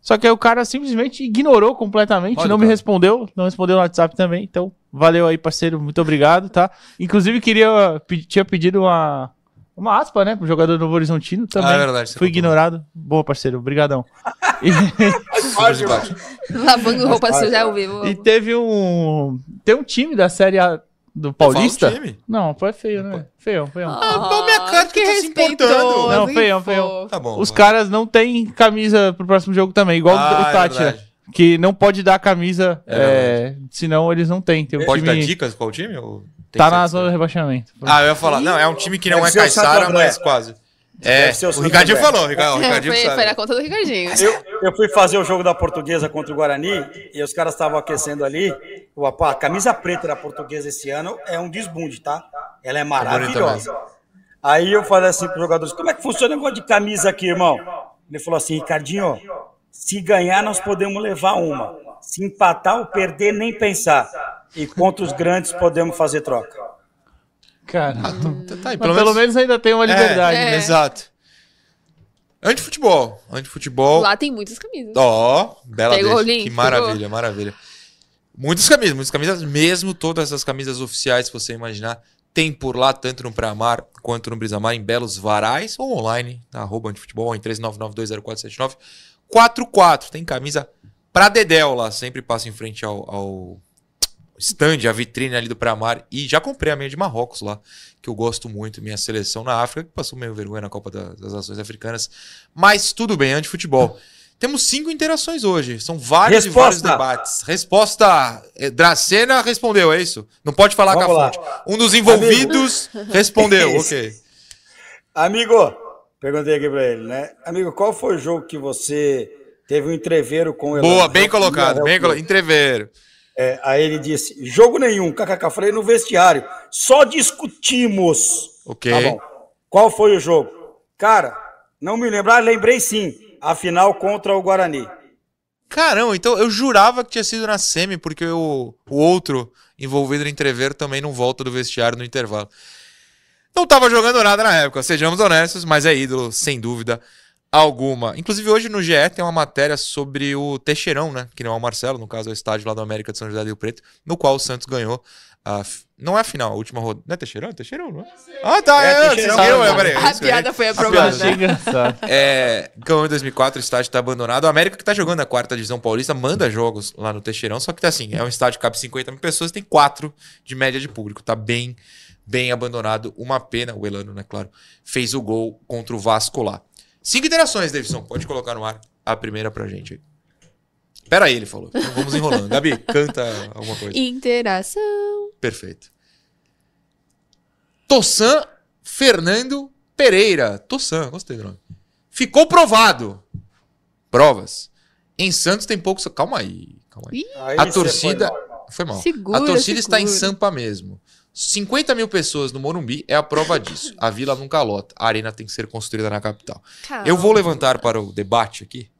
Só que aí o cara simplesmente ignorou completamente, Olha, não me cara. respondeu, não respondeu no WhatsApp também, então valeu aí, parceiro, muito obrigado, tá? Inclusive, queria, tinha pedido uma, uma aspa, né, pro jogador do Novo Horizontino também. Ah, é verdade, Fui ignorado. Boa, parceiro, brigadão. E- Lavando roupa suja ao vivo. E teve um. Tem um time da Série A do Paulista. Um. Não, foi feio, né? Feião, feião. Ah, minha cara que que tá se respeitoso. importando. Não, que feião, feião. fofo. Tá bom. Os vai. caras não têm camisa pro próximo jogo também, igual Ah, o é Tátira. Que não pode dar camisa, É é, senão eles não têm. Tem um Pode time, dar dicas qual time? Ou tem Tá na zona de rebaixamento. Ah, eu ia falar. Não, é um time que não Deve é André. mas quase. É, o Ricardinho falou. O É, Ricardinho foi, sabe. foi na conta do Ricardinho. Eu, eu fui fazer o jogo da portuguesa contra o Guarani e os caras estavam aquecendo ali. O, a camisa preta da portuguesa esse ano é um desbunde, tá? Ela é maravilhosa. Aí eu falei assim para os jogadores: como é que funciona o negócio de camisa aqui, irmão? Ele falou assim: Ricardinho, se ganhar, nós podemos levar uma. Se empatar ou perder, nem pensar. E contra os grandes, podemos fazer troca. Cara, Tá aí, mas pelo, menos... ainda tem uma liberdade. É, É. Exato. Antifutebol. Antifutebol. Lá tem muitas camisas. Ó, bela Pegou deixa. link, Que pegou? maravilha, maravilha. Muitas camisas, muitas camisas mesmo, todas as camisas oficiais que você imaginar, tem por lá, tanto no Pré-Amar quanto no Brisamar, em belos varais ou online, na arroba antifutebol, em 39920479. 44, tem camisa pra Dedéu lá, sempre passa em frente ao, ao stand, a vitrine ali do Pré-Amar. E já comprei a minha de Marrocos lá, que eu gosto muito, minha seleção na África, que passou meio vergonha na Copa da- das Nações Africanas. Mas tudo bem, antifutebol. Temos cinco interações hoje. São vários e vários Resposta. debates. Resposta. eh, Dracena respondeu, é isso? Não pode falar Vamos com a lá. fonte. Um dos envolvidos respondeu, Isso. ok. Amigo, perguntei aqui pra ele, né? Amigo, qual foi o jogo que você teve um entreveiro com o? Boa, bem colocado, bem colocado. Entreveiro. É, aí ele disse: jogo nenhum, kkk. Falei no vestiário, só discutimos. Ok. Tá bom. Qual foi o jogo? Cara, não me lembrar, lembrei sim. A final contra o Guarani. Caramba, então eu jurava que tinha sido na semi, porque o, o outro envolvido no entreveiro também não volta do vestiário no intervalo. Não tava jogando nada na época, sejamos honestos, mas é ídolo, sem dúvida alguma. Inclusive hoje no GE tem uma matéria sobre o Teixeirão, né? Que não é o Marcelo, no caso é o estádio lá do América de São José do Rio Preto, no qual o Santos ganhou. A, f- não é a final, a última rodada. Não é Teixeirão? É Teixeirão, não é? Ah, tá, É é, é, Teixeirão. É, peraí, é A piada foi Eu aprovada. achei engraçado. É, ganhou em 2004, o estádio tá abandonado. O América que tá jogando a quarta divisão paulista manda jogos lá no Teixeirão, só que tá assim, é um estádio que cabe 50 mil pessoas, tem quatro de média de público. Tá bem, bem abandonado. Uma pena, o Elano, né, claro, fez o gol contra o Vasco lá. Cinco interações, Davidson, pode colocar no ar a primeira pra gente aí. Pera aí, ele falou. Então vamos enrolando. Gabi, canta alguma coisa. Interação. Perfeito. Tossan Fernando Pereira. Tossan, gostei do nome. Ficou provado. Provas. Em Santos tem poucos. Calma aí. Calma aí. A torcida. foi mal. Foi mal. Segura, a torcida está em segura. Sampa mesmo. 50 mil pessoas no Morumbi é a prova disso. A vila nunca lota. A arena tem que ser construída na capital. calma. Eu vou levantar para o debate aqui,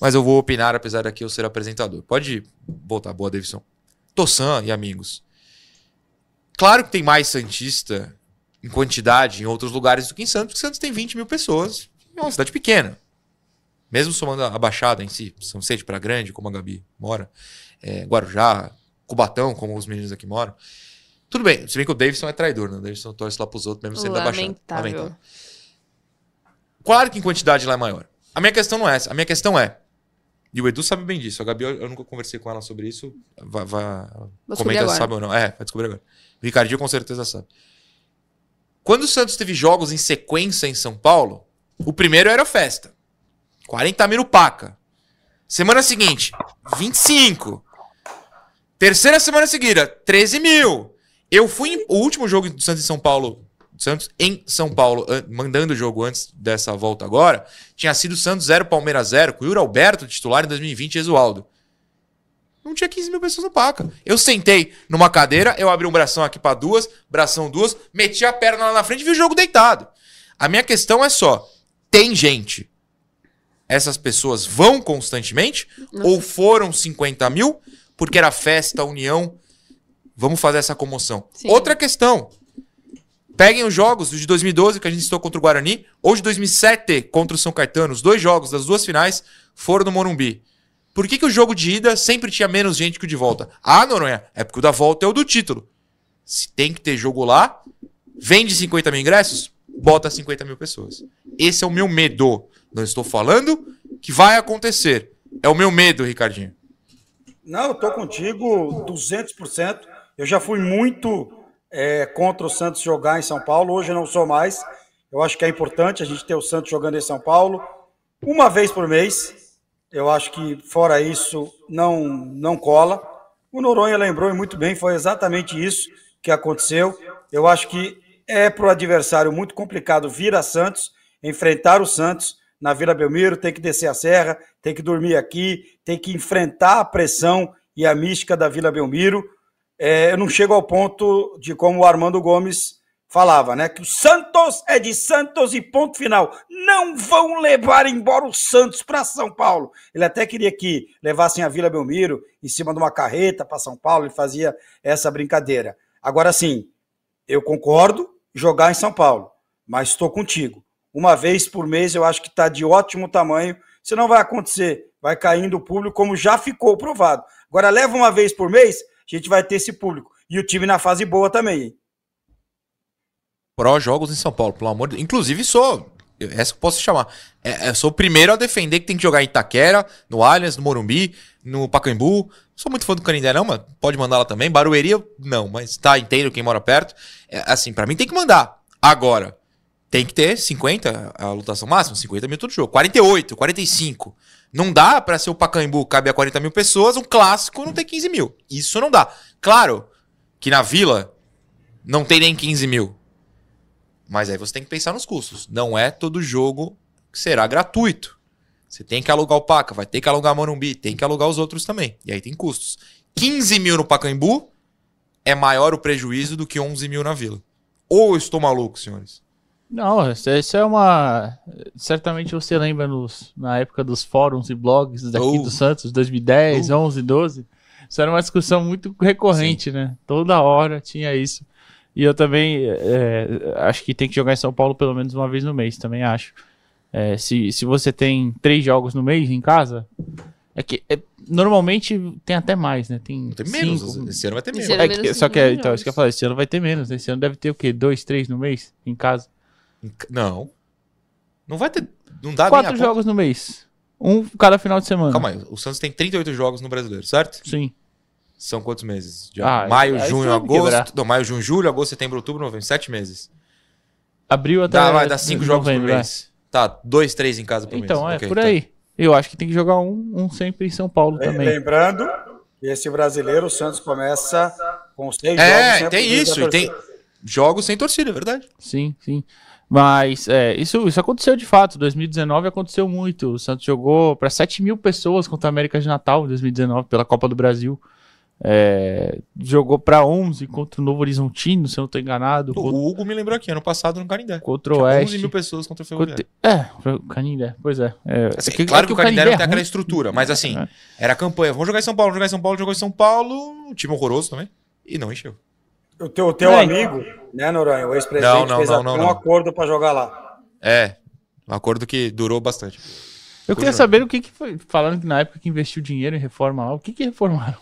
mas eu vou opinar apesar daqui eu ser apresentador. Pode voltar, boa, Davidson. Tossan e amigos. Claro que tem mais Santista em quantidade em outros lugares do que em Santos, porque Santos tem 20 mil pessoas. É uma cidade pequena. Mesmo somando a Baixada em si, São Vicente para Grande, como a Gabi mora, é, Guarujá, Cubatão, como os meninos aqui moram. Tudo bem, se bem que o Davidson é traidor, né? O Davidson torce lá pros outros, mesmo sendo da Baixada. Lamentável. Claro que em quantidade lá é maior. A minha questão não é essa. A minha questão é. E o Edu sabe bem disso. A Gabi, eu eu nunca conversei com ela sobre isso. Vai, vai, descobrir comenta se agora. sabe ou não. É, vai descobrir agora. O Ricardinho com certeza sabe. Quando o Santos teve jogos em sequência em São Paulo, o primeiro era festa. 40 mil Paca. Semana seguinte, 25. Terceira semana seguida, 13 mil. Eu fui. em- o último jogo do Santos em São Paulo. Santos em São Paulo, an- mandando o jogo antes dessa volta agora, tinha sido Santos 0, Palmeiras 0, com o Yuri Alberto titular em 2020 e Exualdo. Não tinha 15 mil pessoas no Paca. Eu sentei numa cadeira, eu abri um bração aqui pra duas, bração duas, meti a perna lá na frente e vi o jogo deitado. A minha questão é só: tem gente. essas pessoas vão constantemente? Não Ou foram 50 mil porque era festa, união? Vamos fazer essa comoção. Sim. Outra questão. Peguem os jogos de 2012 que a gente citou contra o Guarani, ou de 2007 contra o São Caetano. Os dois jogos das duas finais foram no Morumbi. Por que, que o jogo de ida sempre tinha menos gente que o de volta? Ah, Noronha, é porque o da volta é o do título. Se tem que ter jogo lá, vende 50 mil ingressos, bota 50 mil pessoas. Esse é o meu medo. Não estou falando que vai acontecer. É o meu medo, Ricardinho. Não, eu tô contigo 200%. Eu já fui muito é, contra o Santos jogar em São Paulo, hoje eu não sou mais. Eu acho que é importante a gente ter o Santos jogando em São Paulo uma vez por mês. Eu acho que fora isso não não cola. O Noronha lembrou e muito bem, foi exatamente isso que aconteceu. Eu acho que é para o adversário muito complicado vir a Santos, enfrentar o Santos na Vila Belmiro, tem que descer a serra, tem que dormir aqui, tem que enfrentar a pressão e a mística da Vila Belmiro. É, eu não chego ao ponto de como o Armando Gomes falava, né? Que o Santos é de Santos e ponto final. Não vão levar embora o Santos para São Paulo. Ele até queria que levassem a Vila Belmiro em cima de uma carreta para São Paulo, ele fazia essa brincadeira. Agora sim, eu concordo jogar em São Paulo, mas estou contigo. Uma vez por mês eu acho que está de ótimo tamanho. Se não vai acontecer, vai caindo o público, como já ficou provado. Agora leva uma vez por mês, a gente vai ter esse público. E o time na fase boa também. hein? Pró-jogos em São Paulo, pelo amor de Inclusive, sou. Essa eu posso chamar. É, eu sou o primeiro a defender que tem que jogar em Itaquera, no Allianz, no Morumbi, no Pacaembu. Sou muito fã do Canindé, não, mas pode mandar lá também. Barueri, não, mas tá, entendo quem mora perto. É, assim, pra mim tem que mandar. Agora, tem que ter 50, a lotação máxima, 50 mil todo jogo. 48, 45. Não dá pra ser o Pacaembu, cabe a 40 mil pessoas, um clássico não ter 15 mil. Isso não dá. Claro que na Vila não tem nem 15 mil. Mas aí você tem que pensar nos custos. Não é todo jogo que será gratuito. Você tem que alugar o Paca, vai ter que alugar Morumbi, tem que alugar os outros também. E aí tem custos. 15 mil no Pacaembu é maior o prejuízo do que 11 mil na Vila. Ou estou maluco, senhores? Não, isso isso é uma. Certamente você lembra nos, na época dos fóruns e blogs daqui Oh. do Santos, 2010, 11, 12. Isso era uma discussão muito recorrente, né? Toda hora tinha isso. E eu também é, acho que tem que jogar em São Paulo pelo menos uma vez no mês, também acho. É, se, se você tem três jogos no mês em casa, é que é, normalmente tem até mais, né? Tem, Tem menos. cinco, Esse ano vai ter menos. é menos que- só que, é, milhões. então, isso que eu falei, esse ano vai ter menos. né? Esse ano deve ter o quê? Dois, três no mês em casa? Não. Não vai ter. Não dá Quatro nem a jogos no mês. Um cada final de semana. Calma aí. O Santos tem 38 jogos no brasileiro, certo? Sim. São quantos meses? De Ah, maio, aí junho, você vai me agosto. quebrar. Não, maio, junho, julho, agosto, setembro, outubro, novembro. Sete meses. Abril até. Dá, vai dar cinco jogos por novembro, é. mês. Tá, dois, três em casa por mês. Então, é, Ok, por tá. aí. Eu acho que tem que jogar um, um sempre em São Paulo também. Lembrando que esse brasileiro, o Santos começa com seis jogos. É, sem a tem isso. E tem torcida. jogos sem torcida, é verdade. Sim, sim. Mas é, isso, isso aconteceu de fato. 2019 aconteceu muito. O Santos jogou para 7 mil pessoas contra a América de Natal em 2019 pela Copa do Brasil. É, jogou para 11 contra o Novo Horizontino, se eu não estou enganado. O Contra, Hugo me lembrou aqui, ano passado no Canindé. contra o Tinha 11 Oeste. mil pessoas contra o Ferroviário. É, Canindé, pois é. é, Assim, é que- claro é que, o Canindé não é tem aquela estrutura, mas assim, era a campanha. Vamos jogar em São Paulo, jogar em São Paulo, jogou em São Paulo, um time horroroso também. E não encheu. O teu, o teu É. amigo, né, Noronha, o ex-presidente, Não, não, fez não, não, um não. acordo para jogar lá. É, um acordo que durou bastante. Eu queria saber o que, que foi. Falando que na época que investiu dinheiro em reforma lá, o que, que reformaram?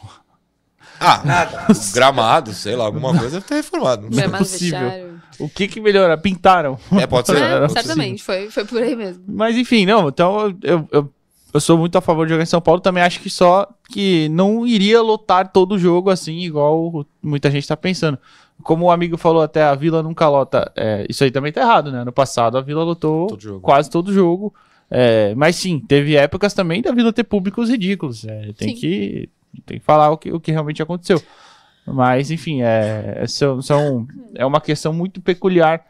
Ah, Nada. gramado, sei lá, alguma coisa deve ter reformado. Não. Gramado, possível. vestiário. O que que melhora? Pintaram. É, pode ser. É, certamente, foi, foi por aí mesmo. Mas enfim, não. Então eu, eu, eu sou muito a favor de jogar em São Paulo. Também acho que só que não iria lotar todo o jogo assim, igual muita gente tá pensando. Como o amigo falou até, a Vila nunca lota. É, isso aí também tá errado, né? No passado a Vila lotou Todo jogo. quase todo jogo. É, mas sim, teve épocas também da Vila ter públicos ridículos. É, tem, Sim. que, tem que falar o que, o que realmente aconteceu. Mas, enfim, é, é, são, são- é uma questão muito peculiar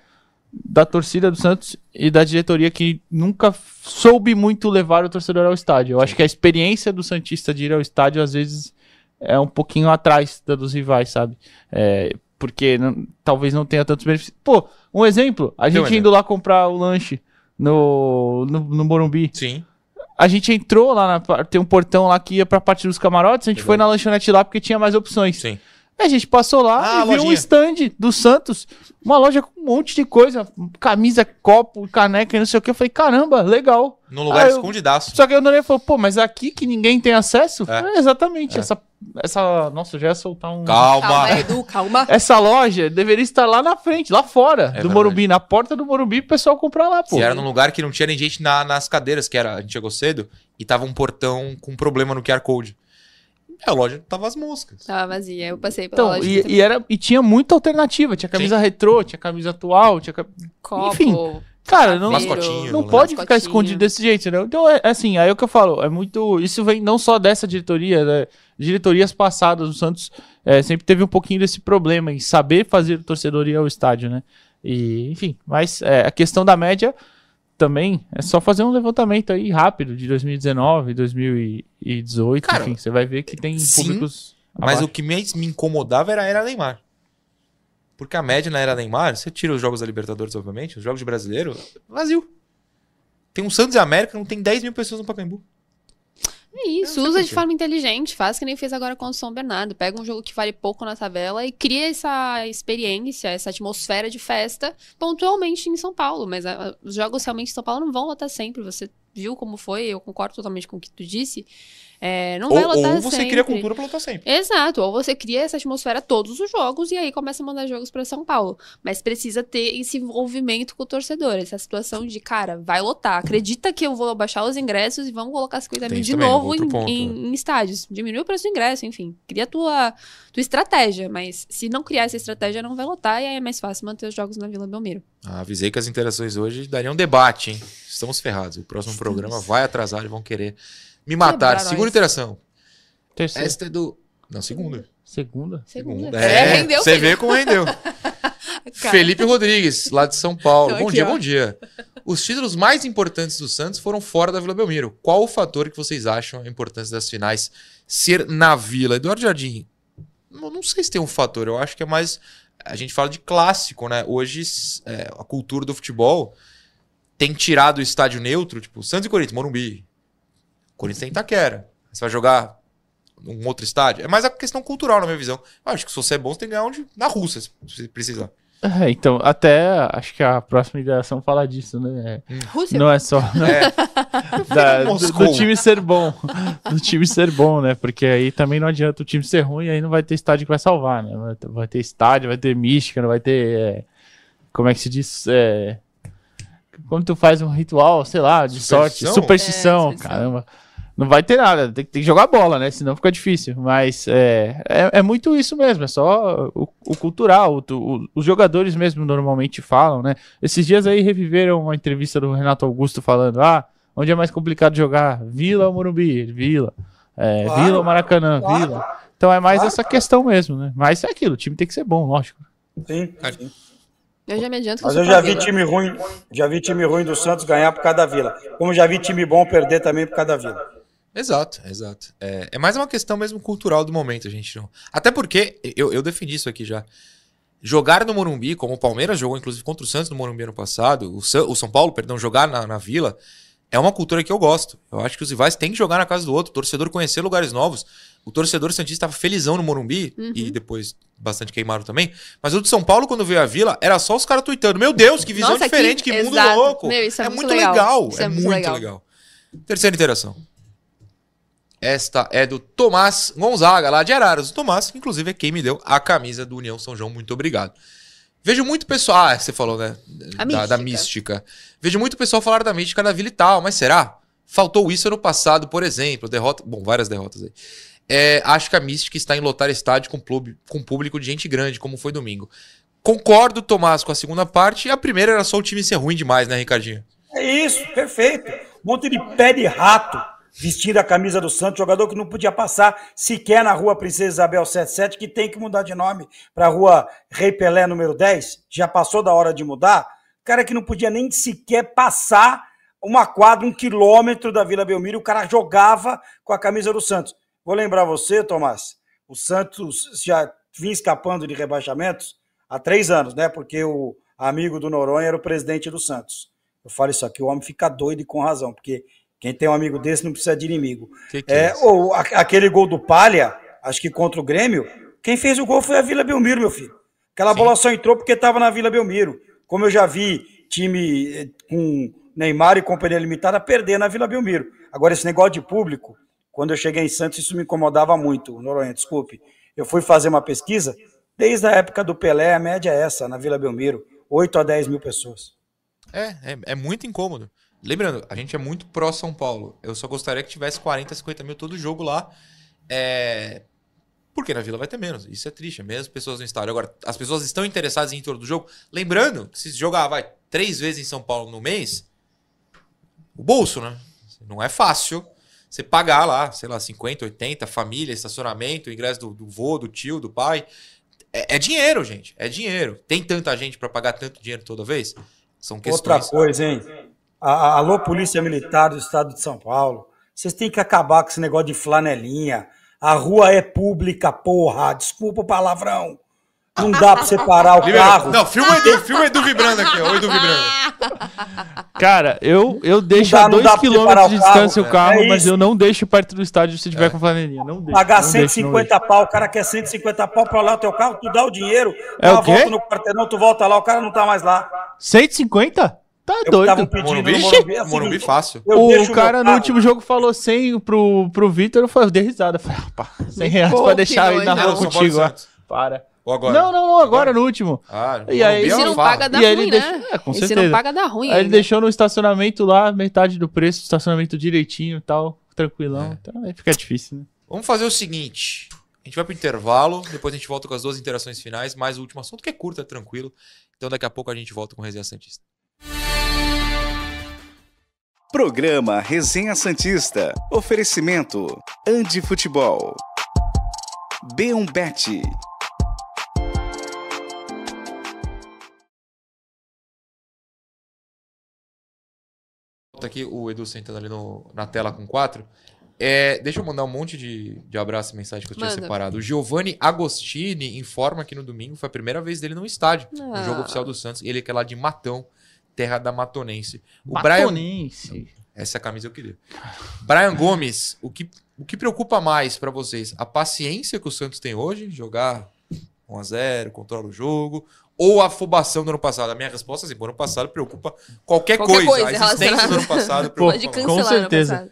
da torcida do Santos e da diretoria que nunca soube muito levar o torcedor ao estádio. Eu acho que a experiência do Santista de ir ao estádio, às vezes, é um pouquinho atrás da dos rivais, sabe? É, porque não- talvez não tenha tantos benefícios. Pô, um exemplo, a gente indo lá comprar o lanche no, no, no Morumbi. Sim. a gente entrou lá na. Tem um portão lá que ia pra parte dos camarotes. A gente foi na lanchonete lá porque tinha mais opções. Sim. A gente passou lá Ah, e viu um lojinha. stand do Santos. Uma loja com um monte de coisa. Camisa, copo, caneca e não sei o que. Eu falei, caramba, legal. Num lugar Aí eu- escondidaço. Só que eu não falou, pô, mas aqui que ninguém tem acesso? É. É, exatamente. É. Essa, essa. Nossa, eu já ia soltar um. Calma. Calma, Edu, calma. Essa loja deveria estar lá na frente, lá fora É do verdade. Morumbi, na porta do Morumbi, pro pessoal comprar lá, pô. Se era num lugar que não tinha nem gente na- nas cadeiras, que era, a gente chegou cedo, e tava um portão com problema no QR Code. É, a loja tava as moscas. Tava vazia, eu passei pela Então, loja. e, e era, e tinha muita alternativa. Tinha camisa retrô, tinha camisa atual, tinha. Copo, Enfim, Cara, não, Mascotinho, não né? pode ficar escondido desse jeito, entendeu? Então, é assim, aí é o que eu falo, é muito. Isso vem não só dessa diretoria, né? Diretorias passadas, o Santos é, sempre teve um pouquinho desse problema em saber fazer o torcedor ir ao estádio, né? E, enfim, mas é, a questão da média também é só fazer um levantamento aí rápido de 2019, 2018, Cara, enfim, você vai ver que tem sim, públicos. Mas abaixo. o que mais me incomodava era a era Neymar. Porque a média na era Neymar, você tira os jogos da Libertadores, obviamente, os jogos de brasileiro, vazio. Tem um Santos e América, não tem 10 mil pessoas no Pacaembu. É isso, usa de forma inteligente, faz que nem fez agora com o São Bernardo. Pega um jogo que vale pouco na tabela e cria essa experiência, essa atmosfera de festa pontualmente em São Paulo. Mas ah, os jogos realmente em São Paulo não vão lotar sempre. Você viu como foi, eu concordo totalmente com o que tu disse. É, não Ou, vai lotar ou você sempre. cria cultura pra lutar sempre. Exato, ou você cria essa atmosfera todos os jogos e aí começa a mandar jogos pra São Paulo. Mas precisa ter esse envolvimento com o torcedor, essa situação de, cara, vai lotar. Acredita que eu vou baixar os ingressos e vamos colocar 50 Tem mil de também, novo em, em- em estádios. Diminui o preço do ingresso, enfim. Cria a tua, tua estratégia, mas se não criar essa estratégia, não vai lotar e aí é mais fácil manter os jogos na Vila Belmiro. Ah, avisei que as interações hoje dariam debate, hein? Estamos ferrados. O próximo programa vai atrasar e vão querer me matar. Segunda interação. Terceiro. Esta é do. Não, segunda. Segunda? Segunda. É, rendeu, você vê como rendeu. Felipe Rodrigues, lá de São Paulo. Então, bom aqui, dia, ó. bom dia. Os títulos mais importantes do Santos foram fora da Vila Belmiro. Qual o fator que vocês acham a importância das finais ser na Vila? Eduardo Jardim, não, não sei se tem um fator. Eu acho que é mais. A gente fala de clássico, né? Hoje, é, a cultura do futebol tem tirado o estádio neutro, tipo Santos e Corinthians, Morumbi. Corinthians tem Itaquera. Você vai jogar num outro estádio. É mais a questão cultural, na minha visão. Eu acho que se você é bom, você tem que ganhar onde, na Rússia, se você precisar. É, então, até acho que a próxima interação fala disso, né? É, Rússia. Não é só né, É. da- do, do time ser bom. Do time ser bom, né? Porque aí também não adianta o time ser ruim, aí não vai ter estádio que vai salvar, né? Vai ter, vai ter estádio, vai ter mística, não vai ter. é, como é que se diz? É, quando tu faz um ritual, sei lá, de sorte, Superstição? É, superstição. caramba. Não vai ter nada, tem, que- tem que jogar bola, né? Senão fica difícil. Mas é, é, é muito isso mesmo, é só o, o cultural. o- o- os jogadores mesmo normalmente falam, né? Esses dias aí reviveram uma entrevista do Renato Augusto falando: ah, onde é mais complicado jogar? Vila ou Morumbi? Vila. É, Claro, Vila ou Maracanã? claro. Vila. Então é mais Claro. essa questão mesmo, né? Mas é aquilo, o time tem que ser bom, lógico. Sim, sim. Eu já me adianto que Mas eu já vi Vila. time ruim, já vi time ruim do Santos ganhar por causa da Vila. Como já vi time bom perder também por causa da Vila. Exato, exato. É, é mais uma questão mesmo cultural do momento, a gente não. Até porque, eu, eu defendi isso aqui já. Jogar no Morumbi, como o Palmeiras jogou, inclusive, contra o Santos no Morumbi ano passado, o, Sa- o São Paulo, perdão, jogar na, na Vila, é uma cultura que eu gosto. Eu acho que os rivais têm que jogar na casa do outro, o torcedor conhecer lugares novos. O torcedor Santista estava felizão no Morumbi, Uhum. e depois bastante queimaram também. Mas o de São Paulo, quando veio a Vila, era só os caras tuitando. Meu Deus, que visão Nossa, diferente, que- que, mundo exato. louco. Meu, isso é é muito legal. legal. Isso é, é muito legal. legal. Terceira interação. Esta é do Tomás Gonzaga, lá de Araras. O Tomás, inclusive, é quem me deu a camisa do União São João. Muito obrigado. Vejo muito pessoal. Ah, você falou, né? Da, da mística. mística. Vejo muito pessoal falar da mística da Vila e tal, mas será? Faltou isso ano passado, por exemplo. Derrota. Bom, várias derrotas aí. É, acho que a mística está em lotar estádio com, clube, com público de gente grande, como foi domingo. Concordo, Tomás, com a segunda parte. A primeira era só o time ser ruim demais, né, Ricardinho? É isso, perfeito. Um monte de pé de rato vestindo a camisa do Santos, jogador que não podia passar sequer na rua Princesa Isabel 77, que tem que mudar de nome para a rua Rei Pelé número 10. Já passou da hora de mudar. Cara que não podia nem sequer passar uma quadra, um quilômetro da Vila Belmiro, o cara jogava com a camisa do Santos. Vou lembrar você, Tomás, o Santos já vinha escapando de rebaixamentos há três anos, né? Porque o amigo do Noronha era o presidente do Santos. Eu falo isso aqui, o homem fica doido e com razão, porque Quem tem um amigo desse não precisa de inimigo. Que que é É, ou a- aquele gol do Palha, acho que contra o Grêmio, quem fez o gol foi a Vila Belmiro, meu filho. Aquela bola só entrou porque estava na Vila Belmiro. Como eu já vi time eh, com Neymar e companhia limitada perder na Vila Belmiro. Agora, esse negócio de público, quando eu cheguei em Santos, isso me incomodava muito, Noronha, desculpe. Eu fui fazer uma pesquisa, desde a época do Pelé, a média é essa, na Vila Belmiro, 8 a 10 mil pessoas. É, é, é muito incômodo. Lembrando, a gente é muito pró-São Paulo. Eu só gostaria que tivesse 40, 50 mil todo jogo lá. É... Porque na Vila vai ter menos. Isso é triste, é menos pessoas no estádio. Agora, as pessoas estão interessadas em torno do jogo. Lembrando que se jogar, vai, três vezes em São Paulo no mês, o bolso, né? Não é fácil você pagar lá, sei lá, 50, 80, família, estacionamento, ingresso do, do vô, do tio, do pai. É, é dinheiro, gente. É dinheiro. Tem tanta gente pra pagar tanto dinheiro toda vez? São Outra questões. coisa, hein? A, a- alô, Polícia Militar do Estado de São Paulo. Vocês têm que acabar com esse negócio de flanelinha. A rua é pública, porra. Desculpa o palavrão. Não dá pra você parar o Libera- carro. Não, filma o Edu, filma Edu vibrando aqui, ó. O Edu vibrando. Cara, eu, eu deixo dá- a não 2 dá pra km separar de o carro, distância o é. carro, É mas eu não deixo perto do estádio se tiver com flanelinha. Não deixo. Pagar não deixo, não 150 pau, o cara quer 150 pau pra olhar o teu carro, tu dá o dinheiro, É dá o uma quê? volta no quarteirão, tu volta lá, o cara não tá mais lá. 150? Tá Eu doido. tava pedindo Morumbi? Morumbi, é o Morumbi fácil. O cara no último jogo falou 100 pro, pro Vitor, eu falei, eu dei risada. Eu falei, ah, pá, 100 reais pra deixar aí na rua contigo. Para. Ou agora? Não, não, não, agora no último. Ah, E aí- é Se não paga, E ele ruim, né? é, com E se certeza. não paga, dá ruim Aí ele deixou no estacionamento lá, metade do preço, estacionamento direitinho e tal, tranquilão. É. Então aí fica difícil, né? Vamos fazer o seguinte. A gente vai pro intervalo, depois a gente volta com as duas interações finais, mais o último assunto, que é curto, é tranquilo. Então daqui a pouco a gente volta com o Resenha Santista. Programa Resenha Santista. Oferecimento: Andi Futebol. B1 Tá aqui o Edu sentando ali no- na tela com quatro. É, deixa eu mandar um monte de, de abraço e mensagem que eu tinha Manda. separado. O Giovanni Agostini informa que no domingo foi a primeira vez dele no estádio, no Ah. jogo oficial do Santos. Ele que é lá de Matão, terra da Matonense. O Brian, Matonense. essa camisa eu queria. Brian Gomes, o que, o que preocupa mais pra vocês? A paciência que o Santos tem hoje, jogar 1x0, controla o jogo, ou a afobação do ano passado? A minha resposta é assim, o ano passado preocupa qualquer, Qualquer coisa. coisa A existência do ano passado Pô, Pode preocupa. cancelar com certeza. passado.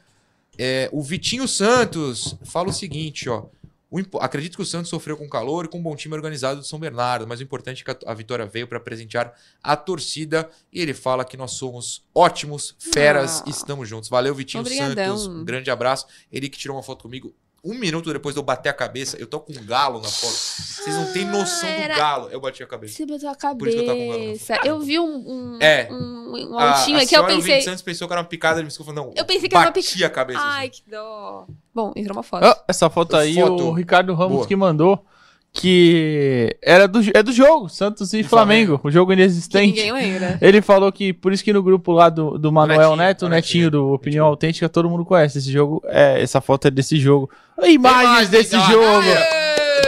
É, o Vitinho Santos fala o seguinte, ó. O impo- acredito que o Santos sofreu com calor e com um bom time organizado do São Bernardo, mas o importante é que a, a vitória veio para presentear a torcida e ele fala que nós somos ótimos, feras, Ah. estamos juntos. Valeu, Vitinho Obrigadão. Santos. Um grande abraço. Ele que tirou uma foto comigo. Um minuto depois de eu bater a cabeça, eu tô com um galo na foto. Vocês não têm noção Ah, era- do galo. Eu bati a cabeça. Você bateu a Por isso que eu tava com galo na cabeça. Eu vi um, um, É. um, um A- altinho a aqui, eu pensei... ouvinte Santos pensou que era uma picada, ele me falou, não. Eu pensei que era uma bati a cabeça. Ai, assim. que dó. Bom, entrou uma foto. Ó, essa foto aí, Foto. o Ricardo Ramos Boa. que mandou, que era do, é do jogo, Santos e, Flamengo, Flamengo. o jogo que inexistente. ninguém lembra. Ele falou que por isso que no grupo lá do, do Manuel Netinho, Neto, o Netinho. Netinho do Opinião Autêntica, todo mundo conhece esse jogo. É, essa foto é desse jogo. Imagens Imagens, desse jogo.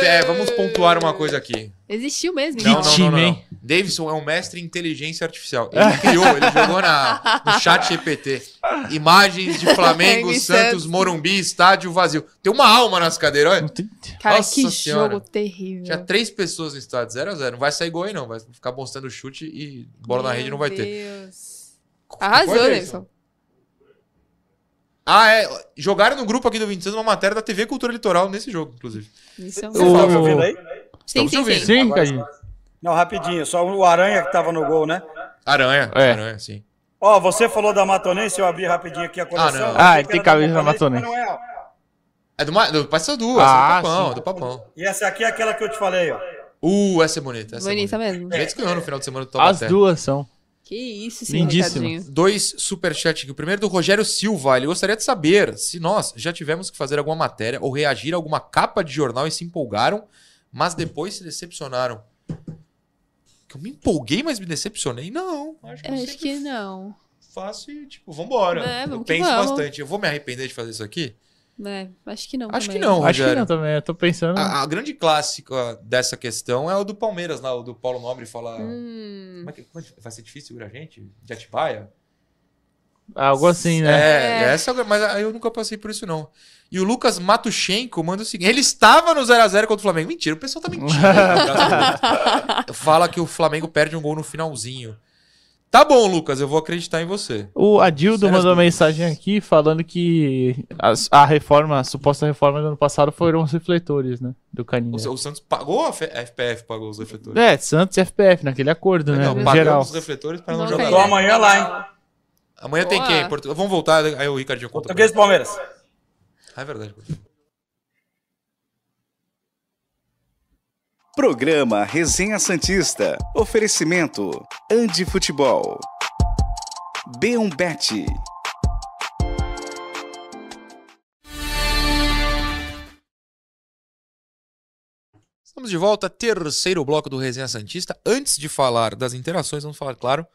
É, vamos pontuar uma coisa aqui. Existiu mesmo. Que Não, então. não, time, não, não, hein? Davidson é um mestre em inteligência artificial. Ele criou, ele jogou na, no chat GPT. Imagens de Flamengo, Santos. Morumbi, estádio vazio. Tem uma alma nas cadeiras, olha. Cara, Nossa que Senhora. jogo terrível. Tinha três pessoas no estádio, 0 a 0 Não vai sair gol aí, não. Vai ficar mostrando chute e bola na rede não vai ter. Deus. Arrasou, Pode, Davidson. Ah, é. Jogaram no grupo aqui do 26 uma matéria da TV Cultura Litoral nesse jogo, inclusive. Isso é um... Você tá me ouvindo aí? Sim, sim, ouvindo. sim. Sim, Ricardinho. Não, rapidinho, só o Aranha que tava no gol, né? Aranha, É. Aranha, sim. Ó, você falou da Matonense, eu abri rapidinho aqui a coleção. não. eu Ah, ele que tem camisa da Matonense, não é. É do, do Paysandu, essa Ah, é do Papão, sim. do Papão. E essa aqui é aquela que eu te falei, ó. Uh, essa é bonita. Essa Bonita é bonita. mesmo. A gente ganhou no final de semana do As Taubaté. duas são. Que isso, sim, Lindíssimo. Ricardinho. Dois superchats aqui. O primeiro do Rogério Silva. Ele gostaria de saber se nós já tivemos que fazer alguma matéria ou reagir a alguma capa de jornal e se empolgaram, mas depois se decepcionaram. Que eu me empolguei, mas me decepcionei? Não. Acho que eu Eu acho que não. faço e, tipo, vambora. É, eu vamos que penso vamos. bastante. Eu vou me arrepender de fazer isso aqui? É, acho que não. Acho que também. não, Acho que não também, eu tô pensando. A, a grande clássica dessa questão é o do Palmeiras lá, o do Paulo Nobre falar. Hum, Como é que, como é que- vai ser difícil segurar a gente? De Atibaia? Algo assim, né? É, essa, mas eu nunca passei por isso, não. E o Lucas Matuchenko manda o seguinte: ele estava no 0x0 contra o Flamengo. Mentira, o pessoal tá mentindo. Fala que o Flamengo perde um gol no finalzinho. Tá bom, Lucas, eu vou acreditar em você. O Adildo mandou dúvidas. mensagem aqui falando que as- a, reforma, a suposta reforma do ano passado foram os refletores, né? Do Canindé. O, o Santos pagou a F- a FPF, pagou os refletores. É, Santos e FPF, naquele acordo, né? Não, pagamos geral. os refletores para não Não jogar. tem. Tô amanhã lá, hein? Amanhã tem Boa. quem? Portu- Vamos voltar, aí o Ricardinho conta. Português e Palmeiras. Ah, é verdade. Programa Resenha Santista. Oferecimento: Andi Futebol. B1 Bet. Estamos de volta, terceiro bloco do Resenha Santista. Antes de falar das interações, vamos falar, claro,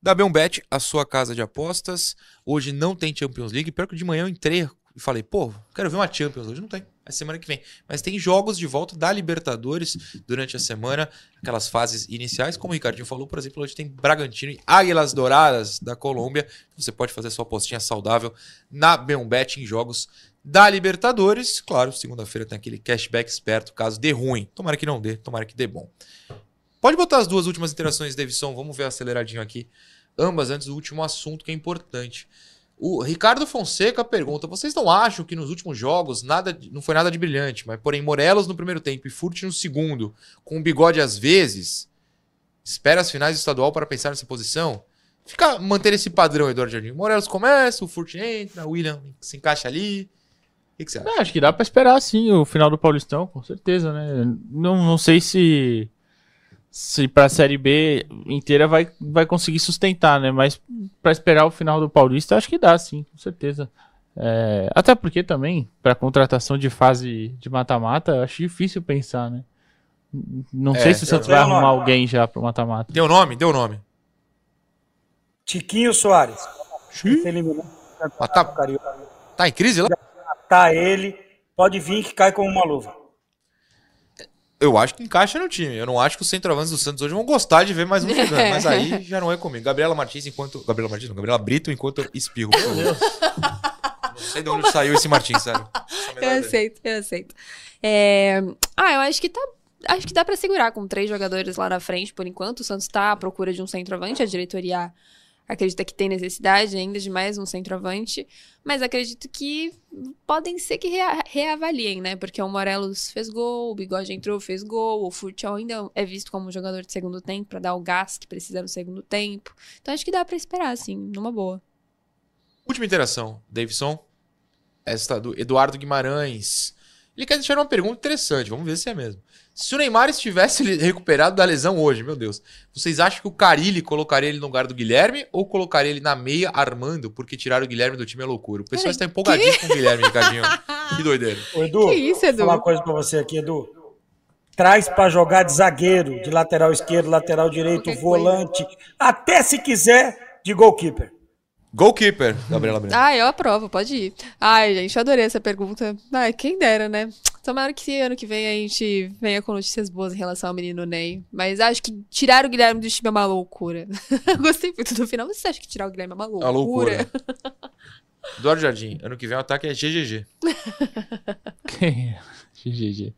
da Bet, a sua casa de apostas. Hoje não tem Champions League. Pior que de manhã eu entrei e falei, pô, quero ver uma Champions. Hoje não tem, semana que vem. Mas tem jogos de volta da Libertadores durante a semana, aquelas fases iniciais. Como o Ricardinho falou, por exemplo, hoje tem Bragantino e Águilas Douradas da Colômbia. Você pode fazer sua apostinha saudável na Bet em jogos da Libertadores. Claro, segunda-feira tem aquele cashback esperto, caso dê ruim. Tomara que não dê, tomara que dê bom. Pode botar as duas últimas interações, Davidson. Vamos ver aceleradinho aqui. Ambas antes do último assunto que é importante. O Ricardo Fonseca pergunta: vocês não acham que nos últimos jogos nada, não foi nada de brilhante, mas porém Morelos no primeiro tempo e Furt no segundo, com o bigode às vezes, espera as finais do estadual para pensar nessa posição? Fica manter esse padrão, Eduardo Jardim. Morelos começa, o Furt entra, o William se encaixa ali. O que, que você acha? É, acho que dá pra esperar sim o final do Paulistão, com certeza, né? Não, não sei se se pra Série B inteira vai, vai conseguir sustentar, né? Mas pra esperar o final do Paulista, acho que dá sim, com certeza. É, até porque também, pra contratação de fase de mata-mata, acho difícil pensar, né? Não É, sei se o Santos vai arrumar nome. alguém já pro mata-mata. Deu nome? Deu nome. Tiquinho Soares. Se eliminou. Ah, tá, Carioca. tá em crise lá? Tá ele. Pode vir que cai como uma luva. Eu acho que encaixa no time. Eu não acho que os centroavantes do Santos hoje vão gostar de ver mais um jogando. Mas aí já não é comigo. Gabriela Martins enquanto. Gabriela Martins, não. Gabriela Brito enquanto eu espirro. por favor. Não sei de onde saiu esse Martins, sério. Eu aceito, eu aceito. É, Ah, eu acho que tá. Acho que dá pra segurar com três jogadores lá na frente, por enquanto. O Santos tá à procura de um centroavante. A diretoria acredita que tem necessidade ainda de mais um centroavante. Mas acredito que podem ser que rea- reavaliem, né? Porque o Morelos fez gol, o Bigode entrou, fez gol. O Furtial ainda é visto como um jogador de segundo tempo pra dar o gás que precisa no segundo tempo. Então acho que dá pra esperar, assim, numa boa. Última interação, Davidson. Esta do Eduardo Guimarães. Ele quer deixar uma pergunta interessante, vamos ver se é mesmo. Se o Neymar estivesse recuperado da lesão hoje, meu Deus, vocês acham que o Carilli colocaria ele no lugar do Guilherme ou colocaria ele na meia armando porque tirar o Guilherme do time é loucura? O pessoal está empolgadinho com o Guilherme, Ricardinho. Que doideira. Ô, Edu, Que isso, Edu? vou falar uma coisa pra você aqui, Edu. Traz pra jogar de zagueiro, de lateral esquerdo, lateral direito, volante, até se quiser de goalkeeper. Goalkeeper, Gabriela Breno. Ah, eu aprovo, pode ir. Ai, gente, eu adorei essa pergunta. Ai, quem dera, né? Tomara que ano que vem a gente venha com notícias boas em relação ao menino Ney. Mas acho que tirar o Guilherme do time é uma loucura. Gostei muito do final. Você acha que tirar o Guilherme é uma loucura? A loucura. Eduardo Jardim, ano que vem o ataque é GGG. Quem é? GGG.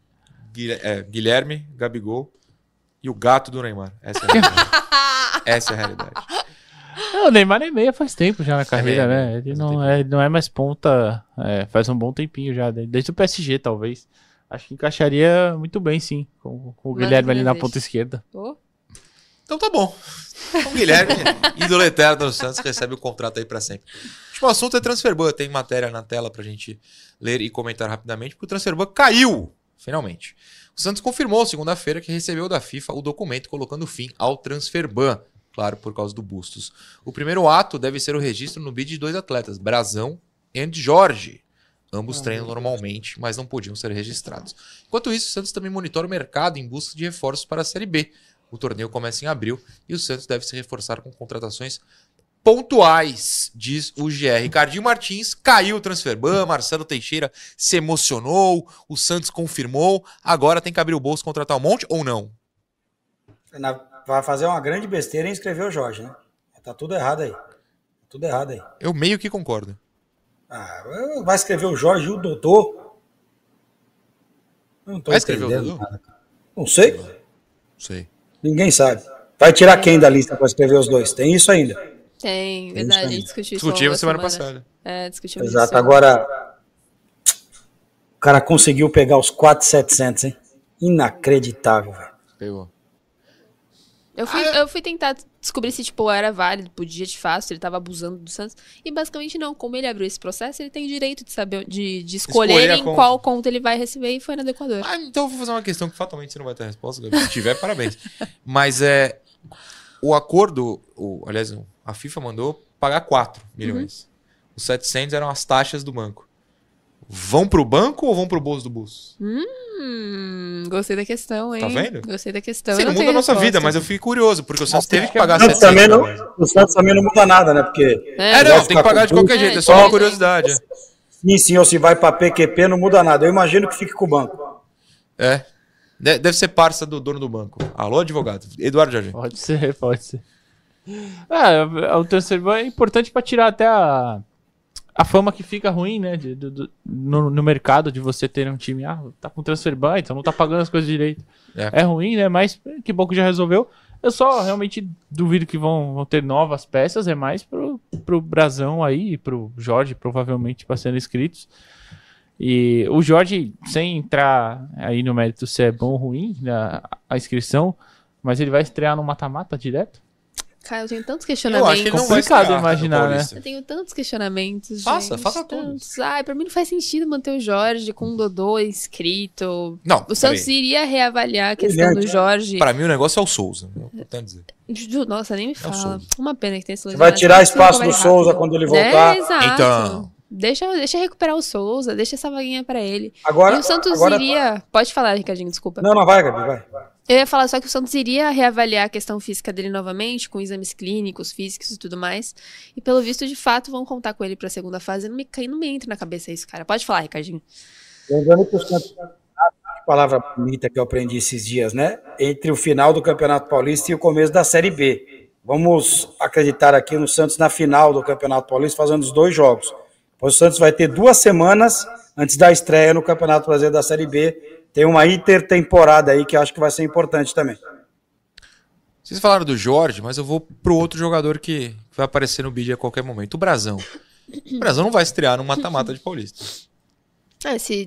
É, Guilherme, Gabigol e o gato do Neymar. Essa é a realidade. Essa é a realidade. Não, o Neymar é meia faz tempo já na carreira, meia, né? Ele um não é, ele não é mais ponta é, faz um bom tempinho já, de- desde o PSG, talvez. Acho que encaixaria muito bem, sim, com, com o Manda Guilherme ali na ponta esquerda. Ô, Então tá bom. Então, o Guilherme, ídolo eterno do Santos, recebe o contrato aí pra sempre. O último assunto é Transferban. Tem matéria na tela pra gente ler e comentar rapidamente, porque o Transferban caiu, finalmente. O Santos confirmou segunda-feira que recebeu da FIFA o documento colocando fim ao Transferban. Claro, por causa do Bustos. O primeiro ato deve ser o registro no bid de dois atletas, Brazão e Jorge. Ambos treinam normalmente, mas não podiam ser registrados. Enquanto isso, o Santos também monitora o mercado em busca de reforços para a Série B. O torneio começa em abril e o Santos deve se reforçar com contratações pontuais, diz o GR. Ricardinho Martins caiu o transferban, Marcelo Teixeira se emocionou, o Santos confirmou, agora tem que abrir o bolso e contratar um monte ou não? Na- vai fazer uma grande besteira em escrever o Jorge, né? Tá tudo errado aí. tudo errado aí. Eu meio que concordo. Ah, vai escrever o Jorge e o? Eu Não tô Vai escrever o entendendo Dodô? nada. Não sei. Não sei. Ninguém sabe. Vai tirar quem da lista para escrever os dois? Tem isso ainda. Tem, Tem verdade, isso a aí. gente discutiu isso Discutimos semana da passada. É, discutimos Exato. isso. Agora, o cara conseguiu pegar os 4,700, hein? Inacreditável, velho. Pegou. Eu fui, eu fui tentar descobrir se, tipo, era válido, podia de fato, se ele tava abusando do Santos. E basicamente não. Como ele abriu esse processo, ele tem direito de saber, de, de escolher, Escolher em conta. qual conta ele vai receber e foi na do Equador. Ah, então eu vou fazer uma questão que fatalmente você não vai ter resposta. Se tiver, parabéns. Mas é. O acordo, o, aliás, a FIFA mandou pagar 4 milhões. Os 700 eram as taxas do banco. Vão pro banco ou vão pro bolso do bolso? Hum, gostei da questão, hein? Tá vendo? Gostei da questão. Sim, não muda a nossa resposta. vida, mas eu fiquei curioso, porque o Santos teve que pagar O Santos 700. também não, o Santos também não muda nada, né? Porque É, É, não, tem que pagar de qualquer jeito, é É, só uma curiosidade. sim, sim, ou se vai para PQP não muda nada. Eu imagino que fique com o banco. É. De- Deve ser parça do dono do banco. Alô, advogado. Eduardo Jardim. Pode ser, pode ser. É, o transfer ban é importante pra tirar até a, a fama que fica ruim, né? de- do- do- no, no mercado de você ter um time, ah, tá com transfer ban, então não tá pagando as coisas direito. É. É, ruim, né? Mas que bom que já resolveu. Eu só realmente duvido que vão, vão ter novas peças, é mais pro, pro Brasão aí, e pro Jorge, provavelmente, para sendo inscritos. E o Jorge, sem entrar aí no mérito se é bom ou ruim, né, a inscrição, mas ele vai estrear no mata-mata direto? Cara, eu tenho tantos Eu questionamentos. acho que não vai Complicado estrear imaginar, né? Eu tenho tantos questionamentos. Faça, gente, faça tantos. Ai, pra mim não faz sentido manter o Jorge com o Dodô inscrito. Não, O Santos peraí. iria reavaliar a questão do Brilhante, Jorge. Pra mim o negócio é o Souza. É importante dizer. Nossa, nem me o fala. Souza. Uma pena que tem esse Você vai tirar espaço do Souza quando ele voltar. É, exato. Então. Deixa, deixa recuperar o Souza, deixa essa vaguinha pra ele. Agora, e o Santos agora... iria. Pode falar, Ricardinho, desculpa. Não, não, vai, Gabi, vai. Eu ia falar só que o Santos iria reavaliar a questão física dele novamente, com exames clínicos, físicos e tudo mais. E pelo visto, de fato, vão contar com ele pra segunda fase. Não me, não me entra na cabeça isso, cara. Pode falar, Ricardinho. Lembrando que o Santos. Que palavra bonita que eu aprendi esses dias, né? Entre o final do Campeonato Paulista e o começo da Série B. Vamos acreditar aqui no Santos na final do Campeonato Paulista, fazendo os dois jogos. Pois o Santos vai ter duas semanas antes da estreia no Campeonato Brasileiro da Série B. Tem uma intertemporada aí que eu acho que vai ser importante também. Vocês falaram do Jorge, mas eu vou pro outro jogador que vai aparecer no vídeo a qualquer momento. O Brasão. O Brasão não vai estrear no mata-mata de Paulista. Se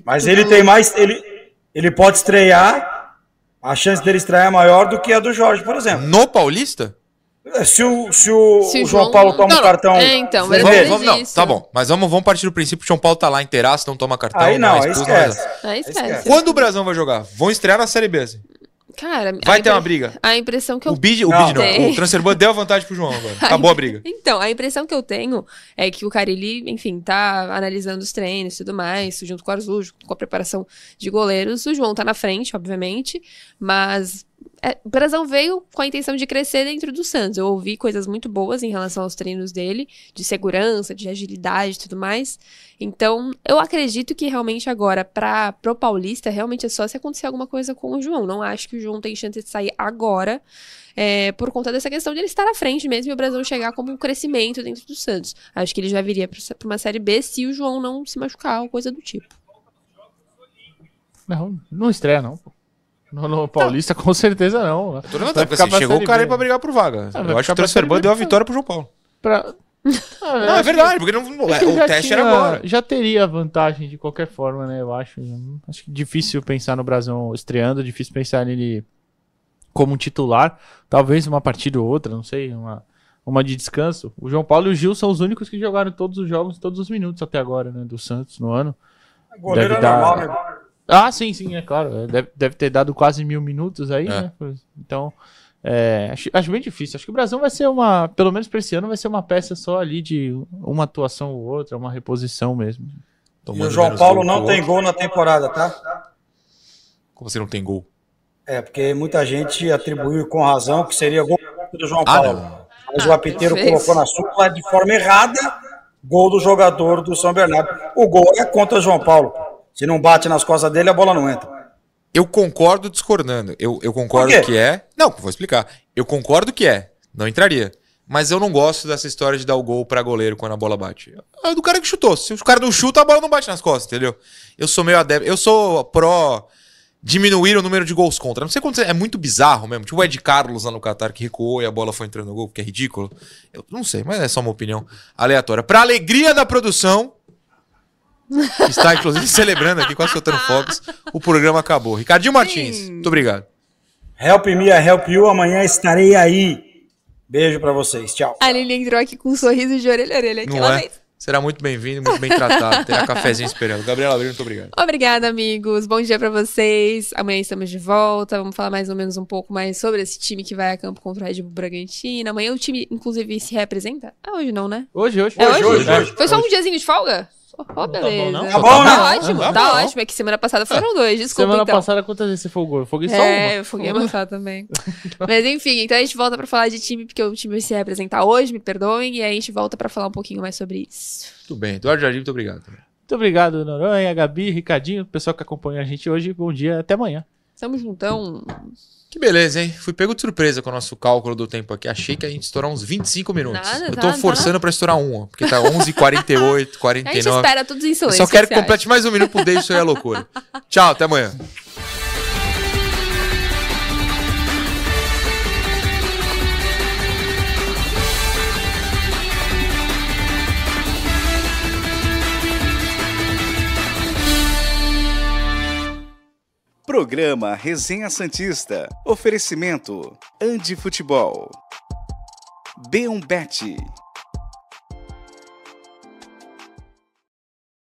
Mas ele tem mais. Ele, ele pode estrear. A chance dele estrear é maior do que a do Jorge, por exemplo. No Paulista? Se o, se o, Se o o João, João- Paulo toma Não, um cartão. É, então, mas ele Vamos, não, tá bom. Mas vamos, vamos partir do princípio que o São Paulo tá lá inteiraço, não toma cartão. Aí não, é aí não é esquece. Ah, esquece. Quando o Brasão vai jogar? Vão estrear na Série B. assim. Cara, Vai ter uma briga. A impressão que eu O bid, o Não. bid não. O Transferban deu a vantagem pro João agora. Acabou a briga. Então, a impressão que eu tenho é que o Carilli, enfim, tá analisando os treinos e tudo mais, junto com o Arzu, junto com a preparação de goleiros. O João tá na frente, obviamente, mas é, o Brasão veio com a intenção de crescer dentro do Santos. Eu ouvi coisas muito boas em relação aos treinos dele, de segurança, de agilidade e tudo mais. Então, eu acredito que realmente agora, para pro Paulista, realmente é só se acontecer alguma coisa com o João. Não acho que o João tem chance de sair agora, é, por conta dessa questão de ele estar à frente mesmo e o Brasil chegar como um crescimento dentro do Santos. Acho que ele já viria para uma Série B se o João não se machucar ou coisa do tipo. Não, não estreia, não. No, no Paulista, com certeza não. Tô levantando, porque assim, chegou o cara aí pra brigar por vaga. Ah, eu acho que ficar o pra Transferban Série B, deu a vitória pro João Paulo. Pra... Ah, Não, é verdade, porque não, É que o teste tinha- era agora. Já teria vantagem de qualquer forma, né? Eu acho. Acho que difícil pensar no Brasão estreando, difícil pensar nele como um titular. Talvez uma partida ou outra, não sei, uma, uma de descanso. O João Paulo e o Gil são os únicos que jogaram todos os jogos, todos os minutos até agora, né? Do Santos no ano. Goleiro Deve é dar- normal, né? Ah, sim, sim, é claro. É, Deve, deve ter dado quase mil minutos aí, É. né? Então, é, acho, acho bem difícil. Acho que o Brasil vai ser uma, pelo menos pra esse ano, vai ser uma peça só ali de uma atuação ou outra, uma reposição mesmo. E Tomando o João Paulo não tem gol na temporada, tá? Como você não tem gol? É, porque muita gente atribuiu com razão que seria gol do João Ah, Paulo. não. Mas o apiteiro colocou na súmula de forma errada gol do jogador do São Bernardo. O gol é contra o João Paulo. Se não bate nas costas dele, a bola não entra. Eu concordo discordando. Eu, eu concordo que é. Não, vou explicar. Eu concordo que é. Não entraria. Mas eu não gosto dessa história de dar o gol pra goleiro quando a bola bate. É do cara que chutou. Se o cara não chuta, a bola não bate nas costas, entendeu? Eu sou meio adepto. Eu sou pró diminuir o número de gols contra. Não sei quanto é muito bizarro mesmo. Tipo o Ed Carlos lá no Qatar que recuou e a bola foi entrando no gol, porque é ridículo. Eu não sei, mas é só uma opinião aleatória. Pra alegria da produção, que está inclusive celebrando aqui, quase soltando fogos, o programa acabou. Ricardinho Martins, muito obrigado. Help me, I help you. Amanhã estarei aí. Beijo pra vocês. Tchau. A Lili entrou aqui com um sorriso de orelha a orelha. Não é? vez. Será muito bem-vindo, muito bem tratado. Terá cafezinho esperando. Gabriela Abril, muito obrigado. Obrigada, amigos. Bom dia pra vocês. Amanhã estamos de volta. Vamos falar mais ou menos um pouco mais sobre esse time que vai a campo contra o Red Bull Bragantino. Amanhã o time, inclusive, se representa? Ah, hoje não, né? Hoje, hoje. É hoje? hoje, hoje. Foi só um diazinho de folga? Oh, beleza. não? Tá bom, né? Tá ótimo, Tá tá bom. ótimo. É que semana passada foram dois, desculpa Semana então. passada, quantas vezes você folgou? Eu folguei só É, uma. eu foguei amassado também. Mas enfim, então a gente volta pra falar de time, porque o time vai se representar hoje, me perdoem, e aí a gente volta pra falar um pouquinho mais sobre isso. Tudo bem. Eduardo Jardim, muito obrigado. Muito obrigado, Noronha, Gabi, Ricardinho, o pessoal que acompanha a gente hoje. Bom dia, até amanhã. Tamo juntão. Que beleza, hein? Fui pego de surpresa com o nosso cálculo do tempo aqui. Achei que a gente estourar uns 25 minutos. Nada, eu tô tá. forçando pra estourar um, porque tá 11h48, A gente 49. espera todos em Eu só quero que complete mais um minuto pro Deixa Isso é loucura. Tchau, até amanhã. Programa Resenha Santista. Oferecimento Andi Futebol. B1 Bet.